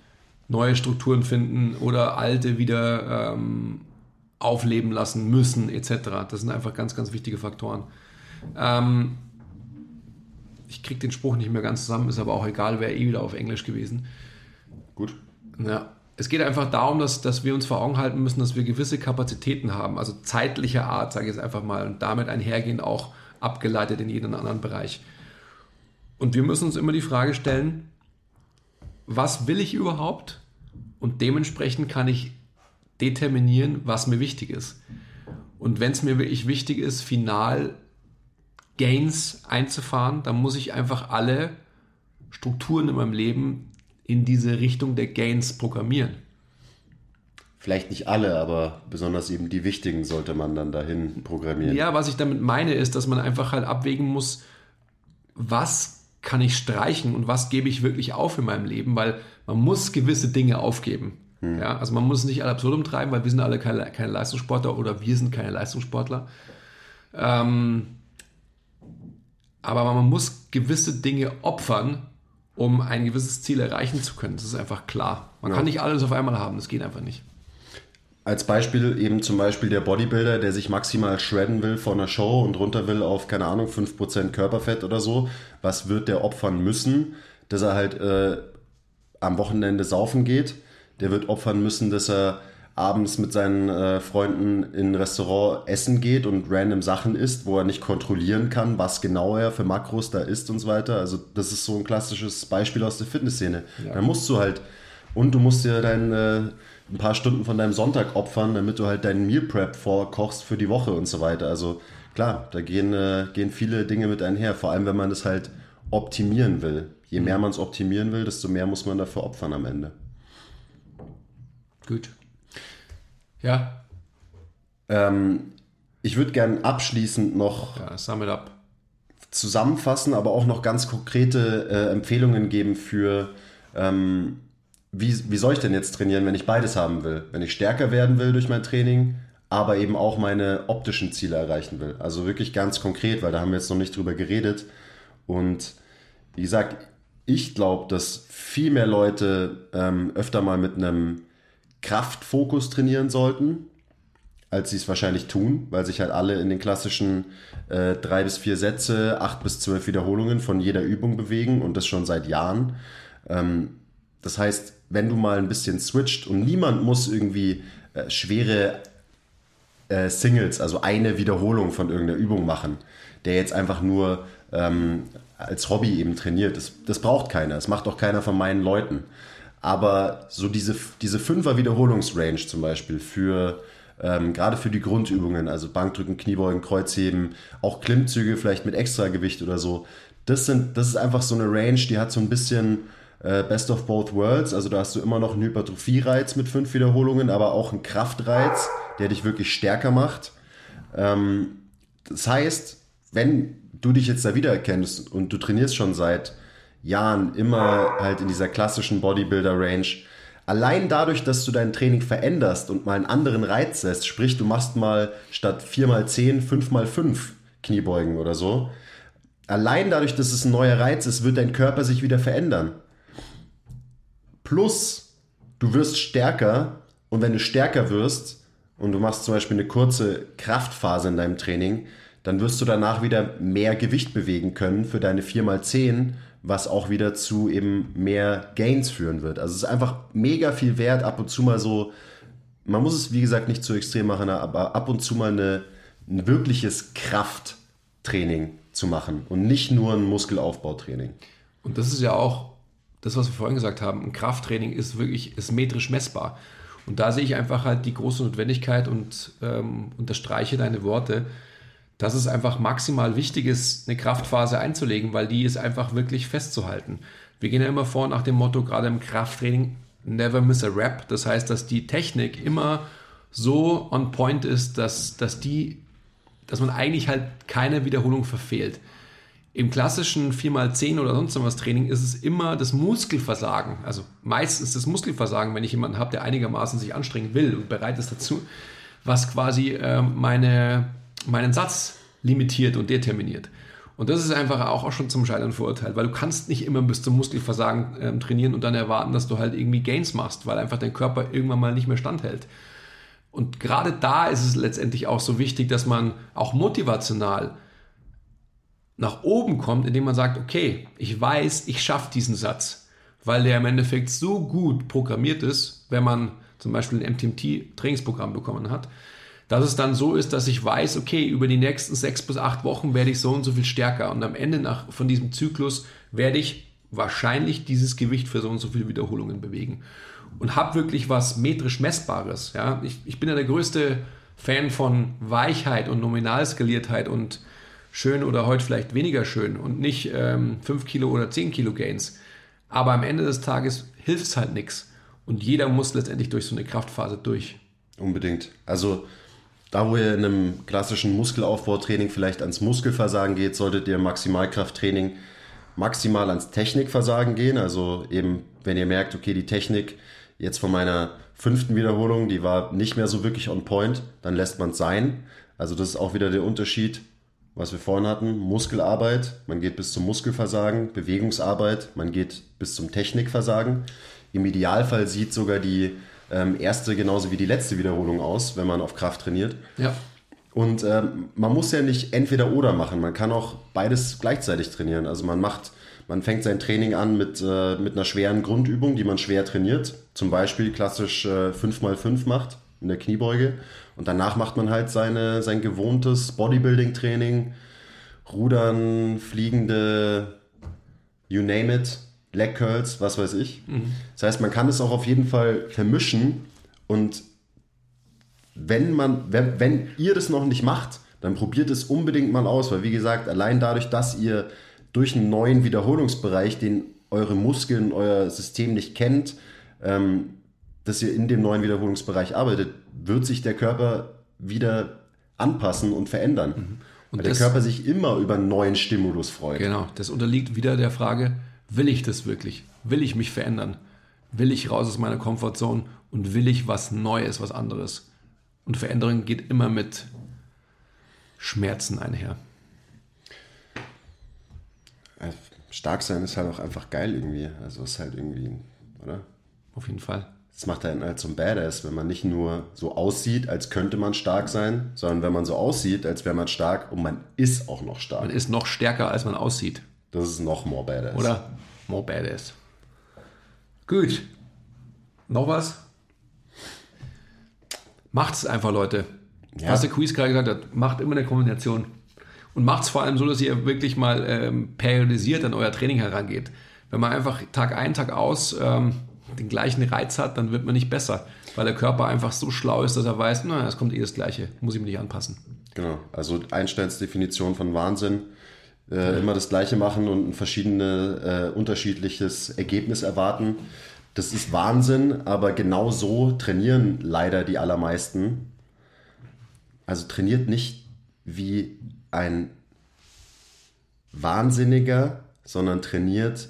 neue Strukturen finden oder alte wieder ähm, aufleben lassen müssen, etc. Das sind einfach ganz, ganz wichtige Faktoren. Ähm, ich kriege den Spruch nicht mehr ganz zusammen, ist aber auch egal, wäre eh wieder auf Englisch gewesen. Gut. Ja, es geht einfach darum, dass, dass wir uns vor Augen halten müssen, dass wir gewisse Kapazitäten haben, also zeitlicher Art, sage ich jetzt einfach mal, und damit einhergehend auch abgeleitet in jeden anderen Bereich. Und wir müssen uns immer die Frage stellen, was will ich überhaupt? Und dementsprechend kann ich determinieren, was mir wichtig ist. Und wenn es mir wirklich wichtig ist, final Gains einzufahren, dann muss ich einfach alle Strukturen in meinem Leben in diese Richtung der Gains programmieren. Vielleicht nicht alle, aber besonders eben die wichtigen sollte man dann dahin programmieren. Ja, was ich damit meine, ist, dass man einfach halt abwägen muss, was kann ich streichen und was gebe ich wirklich auf in meinem Leben, weil man muss gewisse Dinge aufgeben. Hm. Ja, also man muss es nicht ad absurdum treiben, weil wir sind alle keine, keine Leistungssportler oder wir sind keine Leistungssportler. Ähm, aber man muss gewisse Dinge opfern, um ein gewisses Ziel erreichen zu können. Das ist einfach klar. Man ja. kann nicht alles auf einmal haben, das geht einfach nicht. Als Beispiel eben zum Beispiel der Bodybuilder, der sich maximal shredden will vor einer Show und runter will auf, keine Ahnung, 5% Körperfett oder so. Was wird der opfern müssen? Dass er halt äh, am Wochenende saufen geht. Der wird opfern müssen, dass er abends mit seinen äh, Freunden in ein Restaurant essen geht und random Sachen isst, wo er nicht kontrollieren kann, was genau er für Makros da isst und so weiter. Also das ist so ein klassisches Beispiel aus der Fitnessszene. Ja. Dann musst du halt, und du musst dir dein, äh, ein paar Stunden von deinem Sonntag opfern, damit du halt deinen Meal Prep vorkochst für die Woche und so weiter. Also klar, da gehen, äh, gehen viele Dinge mit einher, vor allem wenn man das halt optimieren will. Je mehr mhm. man es optimieren will, desto mehr muss man dafür opfern am Ende. Gut. Ja. Ähm, ich würde gern abschließend noch ja, sum it up. zusammenfassen, aber auch noch ganz konkrete äh, Empfehlungen geben für, ähm, wie, wie soll ich denn jetzt trainieren, wenn ich beides haben will? Wenn ich stärker werden will durch mein Training, aber eben auch meine optischen Ziele erreichen will. Also wirklich ganz konkret, weil da haben wir jetzt noch nicht drüber geredet. Und wie gesagt, ich glaube, dass viel mehr Leute ähm, öfter mal mit einem Kraftfokus trainieren sollten, als sie es wahrscheinlich tun, weil sich halt alle in den klassischen äh, drei bis vier Sätze, acht bis zwölf Wiederholungen von jeder Übung bewegen und das schon seit Jahren. Ähm, das heißt, wenn du mal ein bisschen switcht und niemand muss irgendwie äh, schwere äh, Singles, also eine Wiederholung von irgendeiner Übung machen, der jetzt einfach nur ähm, als Hobby eben trainiert. Das, das braucht keiner. Das macht auch keiner von meinen Leuten. Aber so diese, diese Fünfer-Wiederholungsrange zum Beispiel für ähm, gerade für die Grundübungen, also Bankdrücken, Kniebeugen, Kreuzheben, auch Klimmzüge vielleicht mit Extragewicht oder so, das, sind, das ist einfach so eine Range, die hat so ein bisschen äh, Best of Both Worlds. Also da hast du immer noch einen Hypertrophie-Reiz mit fünf Wiederholungen, aber auch einen Kraftreiz, der dich wirklich stärker macht. Ähm, das heißt, wenn du dich jetzt da wiedererkennst und du trainierst schon seit Jahren immer halt in dieser klassischen Bodybuilder-Range, allein dadurch, dass du dein Training veränderst und mal einen anderen Reiz setzt, sprich du machst mal statt 4x10, 5x5 Kniebeugen oder so, allein dadurch, dass es ein neuer Reiz ist, wird dein Körper sich wieder verändern. Plus, du wirst stärker und wenn du stärker wirst und du machst zum Beispiel eine kurze Kraftphase in deinem Training, dann wirst du danach wieder mehr Gewicht bewegen können für deine 4x10, was auch wieder zu eben mehr Gains führen wird. Also es ist einfach mega viel wert, ab und zu mal so, man muss es wie gesagt nicht zu extrem machen, aber ab und zu mal eine, ein wirkliches Krafttraining zu machen und nicht nur ein Muskelaufbautraining. Und das ist ja auch das, was wir vorhin gesagt haben, ein Krafttraining ist wirklich ist metrisch messbar. Und da sehe ich einfach halt die große Notwendigkeit und ähm, unterstreiche deine Worte, dass es einfach maximal wichtig ist, eine Kraftphase einzulegen, weil die ist einfach wirklich festzuhalten. Wir gehen ja immer vor nach dem Motto, gerade im Krafttraining, never miss a rep. Das heißt, dass die Technik immer so on point ist, dass, dass, die, dass man eigentlich halt keine Wiederholung verfehlt. Im klassischen 4x10 oder sonst was Training ist es immer das Muskelversagen. Also meistens das Muskelversagen, wenn ich jemanden habe, der einigermaßen sich anstrengen will und bereit ist dazu, was quasi äh, meine meinen Satz limitiert und determiniert. Und das ist einfach auch schon zum Scheitern verurteilt, weil du kannst nicht immer bis zum Muskelversagen ähm, trainieren und dann erwarten, dass du halt irgendwie Gains machst, weil einfach dein Körper irgendwann mal nicht mehr standhält. Und gerade da ist es letztendlich auch so wichtig, dass man auch motivational nach oben kommt, indem man sagt, okay, ich weiß, ich schaffe diesen Satz, weil der im Endeffekt so gut programmiert ist, wenn man zum Beispiel ein MTMT-Trainingsprogramm bekommen hat, dass es dann so ist, dass ich weiß, okay, über die nächsten sechs bis acht Wochen werde ich so und so viel stärker und am Ende nach, von diesem Zyklus werde ich wahrscheinlich dieses Gewicht für so und so viele Wiederholungen bewegen und habe wirklich was metrisch Messbares. Ja? Ich, ich bin ja der größte Fan von Weichheit und Nominalskaliertheit und schön oder heute vielleicht weniger schön und nicht ähm, 5 Kilo oder 10 Kilo Gains. Aber am Ende des Tages hilft es halt nichts. Und jeder muss letztendlich durch so eine Kraftphase durch. Unbedingt. Also da, wo ihr in einem klassischen Muskelaufbautraining vielleicht ans Muskelversagen geht, solltet ihr im Maximalkrafttraining maximal ans Technikversagen gehen. Also eben, wenn ihr merkt, okay, die Technik jetzt von meiner fünften Wiederholung, die war nicht mehr so wirklich on point, dann lässt man es sein. Also das ist auch wieder der Unterschied, was wir vorhin hatten. Muskelarbeit, man geht bis zum Muskelversagen, Bewegungsarbeit, man geht bis zum Technikversagen. Im Idealfall sieht sogar die ähm, erste genauso wie die letzte Wiederholung aus, wenn man auf Kraft trainiert. Ja. Und ähm, man muss ja nicht entweder oder machen, man kann auch beides gleichzeitig trainieren. Also man macht, man fängt sein Training an mit, äh, mit einer schweren Grundübung, die man schwer trainiert. Zum Beispiel klassisch äh, 5x5 macht in der Kniebeuge. Und danach macht man halt seine, sein gewohntes Bodybuilding-Training, Rudern, fliegende, you name it, Leg Curls, was weiß ich. Mhm. Das heißt, man kann es auch auf jeden Fall vermischen und wenn man, wenn, wenn ihr das noch nicht macht, dann probiert es unbedingt mal aus, weil wie gesagt, allein dadurch, dass ihr durch einen neuen Wiederholungsbereich, den eure Muskeln, euer System nicht kennt, ähm, dass ihr in dem neuen Wiederholungsbereich arbeitet, wird sich der Körper wieder anpassen und verändern. Mhm. Und Weil der Körper sich immer über einen neuen Stimulus freut. Genau, das unterliegt wieder der Frage, will ich das wirklich? Will ich mich verändern? Will ich raus aus meiner Komfortzone und will ich was Neues, was anderes? Und Veränderung geht immer mit Schmerzen einher. Stark sein ist halt auch einfach geil irgendwie. Also ist halt irgendwie, oder? Auf jeden Fall. Das macht einen halt zum Badass, wenn man nicht nur so aussieht, als könnte man stark sein, sondern wenn man so aussieht, als wäre man stark und man ist auch noch stark. Man ist noch stärker, als man aussieht. Das ist noch more badass. Oder? More badass. Gut. Noch was? Macht es einfach, Leute. Ja. Was der Quiz gerade gesagt hat, macht immer eine Kombination. Und macht es vor allem so, dass ihr wirklich mal ähm, periodisiert an euer Training herangeht. Wenn man einfach Tag ein, Tag aus ähm, den gleichen Reiz hat, dann wird man nicht besser. Weil der Körper einfach so schlau ist, dass er weiß, na, es kommt eh das Gleiche, muss ich mich nicht anpassen. Genau, also Einsteins Definition von Wahnsinn. Äh. Immer das Gleiche machen und ein verschiedene, äh, unterschiedliches Ergebnis erwarten. Das ist Wahnsinn, aber genau so trainieren leider die allermeisten. Also trainiert nicht wie ein Wahnsinniger, sondern trainiert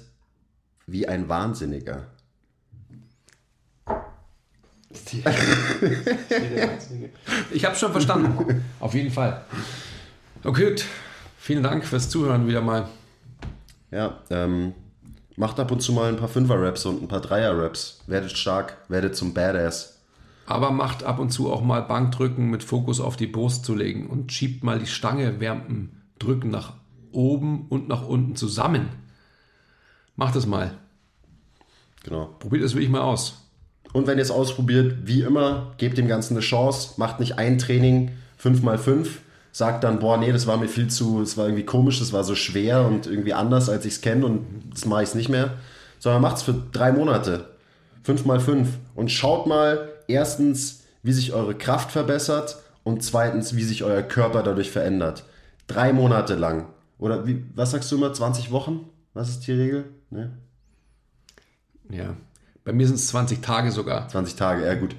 wie ein Wahnsinniger. ich habe schon verstanden. Auf jeden Fall. Okay, vielen Dank fürs Zuhören wieder mal. Ja, ähm, macht ab und zu mal ein paar Fünfer-Raps und ein paar Dreier-Raps. Werdet stark, werdet zum Badass. Aber macht ab und zu auch mal Bankdrücken mit Fokus auf die Brust zu legen und schiebt mal die Stange dem Drücken nach oben und nach unten zusammen. Macht es mal. Genau. Probiert es wirklich mal aus. Und wenn ihr es ausprobiert, wie immer, gebt dem Ganzen eine Chance. Macht nicht ein Training 5x5. Sagt dann, boah, nee, das war mir viel zu, es war irgendwie komisch, das war so schwer und irgendwie anders, als ich es kenne und das mache ich es nicht mehr. Sondern macht es für drei Monate. 5x5. Und schaut mal erstens, wie sich eure Kraft verbessert und zweitens, wie sich euer Körper dadurch verändert. Drei Monate lang. Oder wie, was sagst du immer, 20 Wochen? Was ist die Regel? Nee. Ja, bei mir sind es 20 Tage sogar. 20 Tage, ja gut.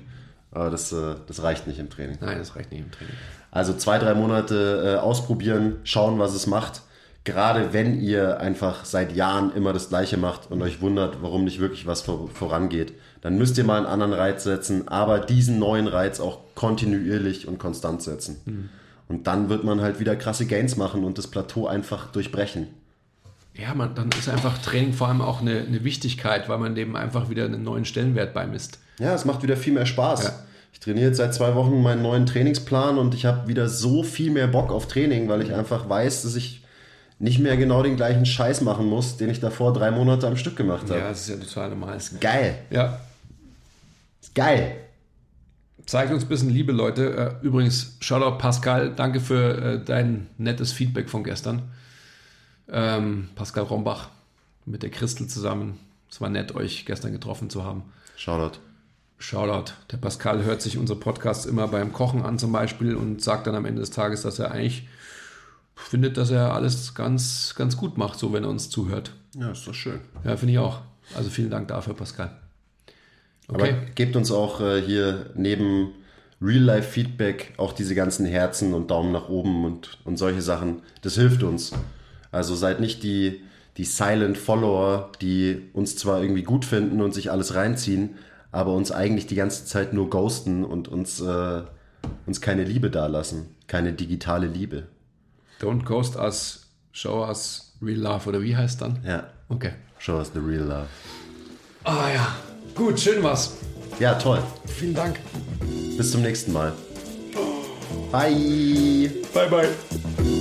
Aber das, äh, das reicht nicht im Training. Nein, das reicht nicht im Training. Also zwei, drei Monate äh, ausprobieren, schauen, was es macht. Gerade wenn ihr einfach seit Jahren immer das Gleiche macht und euch wundert, warum nicht wirklich was vorangeht, dann müsst ihr mal einen anderen Reiz setzen, aber diesen neuen Reiz auch kontinuierlich und konstant setzen. Mhm. Und dann wird man halt wieder krasse Gains machen und das Plateau einfach durchbrechen ja, man, dann ist einfach Training vor allem auch eine, eine, Wichtigkeit, weil man dem einfach wieder einen neuen Stellenwert beimisst. Ja, es macht wieder viel mehr Spaß. Ja. Ich trainiere jetzt seit zwei Wochen meinen neuen Trainingsplan und ich habe wieder so viel mehr Bock auf Training, weil ich einfach weiß, dass ich nicht mehr genau den gleichen Scheiß machen muss, den ich davor drei Monate am Stück gemacht habe. Ja, das ist ja total normal. Ist geil. Ja. Ist geil. Zeigt uns ein bisschen Liebe, Leute. Äh, übrigens, Shoutout Pascal, danke für äh, dein nettes Feedback von gestern. Ähm, Pascal Rombach mit der Christel zusammen. Es war nett, euch gestern getroffen zu haben. Shoutout. Shoutout. Der Pascal hört sich unsere Podcasts immer beim Kochen an zum Beispiel und sagt dann am Ende des Tages, dass er eigentlich findet, dass er alles ganz, ganz gut macht, so wenn er uns zuhört. Ja, ist doch schön. Ja, finde ich auch. Also vielen Dank dafür, Pascal. Okay. Aber gebt uns auch äh, hier neben Real-Life-Feedback auch diese ganzen Herzen und Daumen nach oben und, und solche Sachen. Das hilft uns. Also seid nicht die, die Silent Follower, die uns zwar irgendwie gut finden und sich alles reinziehen, aber uns eigentlich die ganze Zeit nur ghosten und uns, äh, uns keine Liebe dalassen. Keine digitale Liebe. Don't ghost us, show us real love, oder wie heißt dann? Ja. Okay. Show us the real love. Ah oh, ja. Gut, schön was. Ja, toll. Vielen Dank. Bis zum nächsten Mal. Bye. Bye, bye.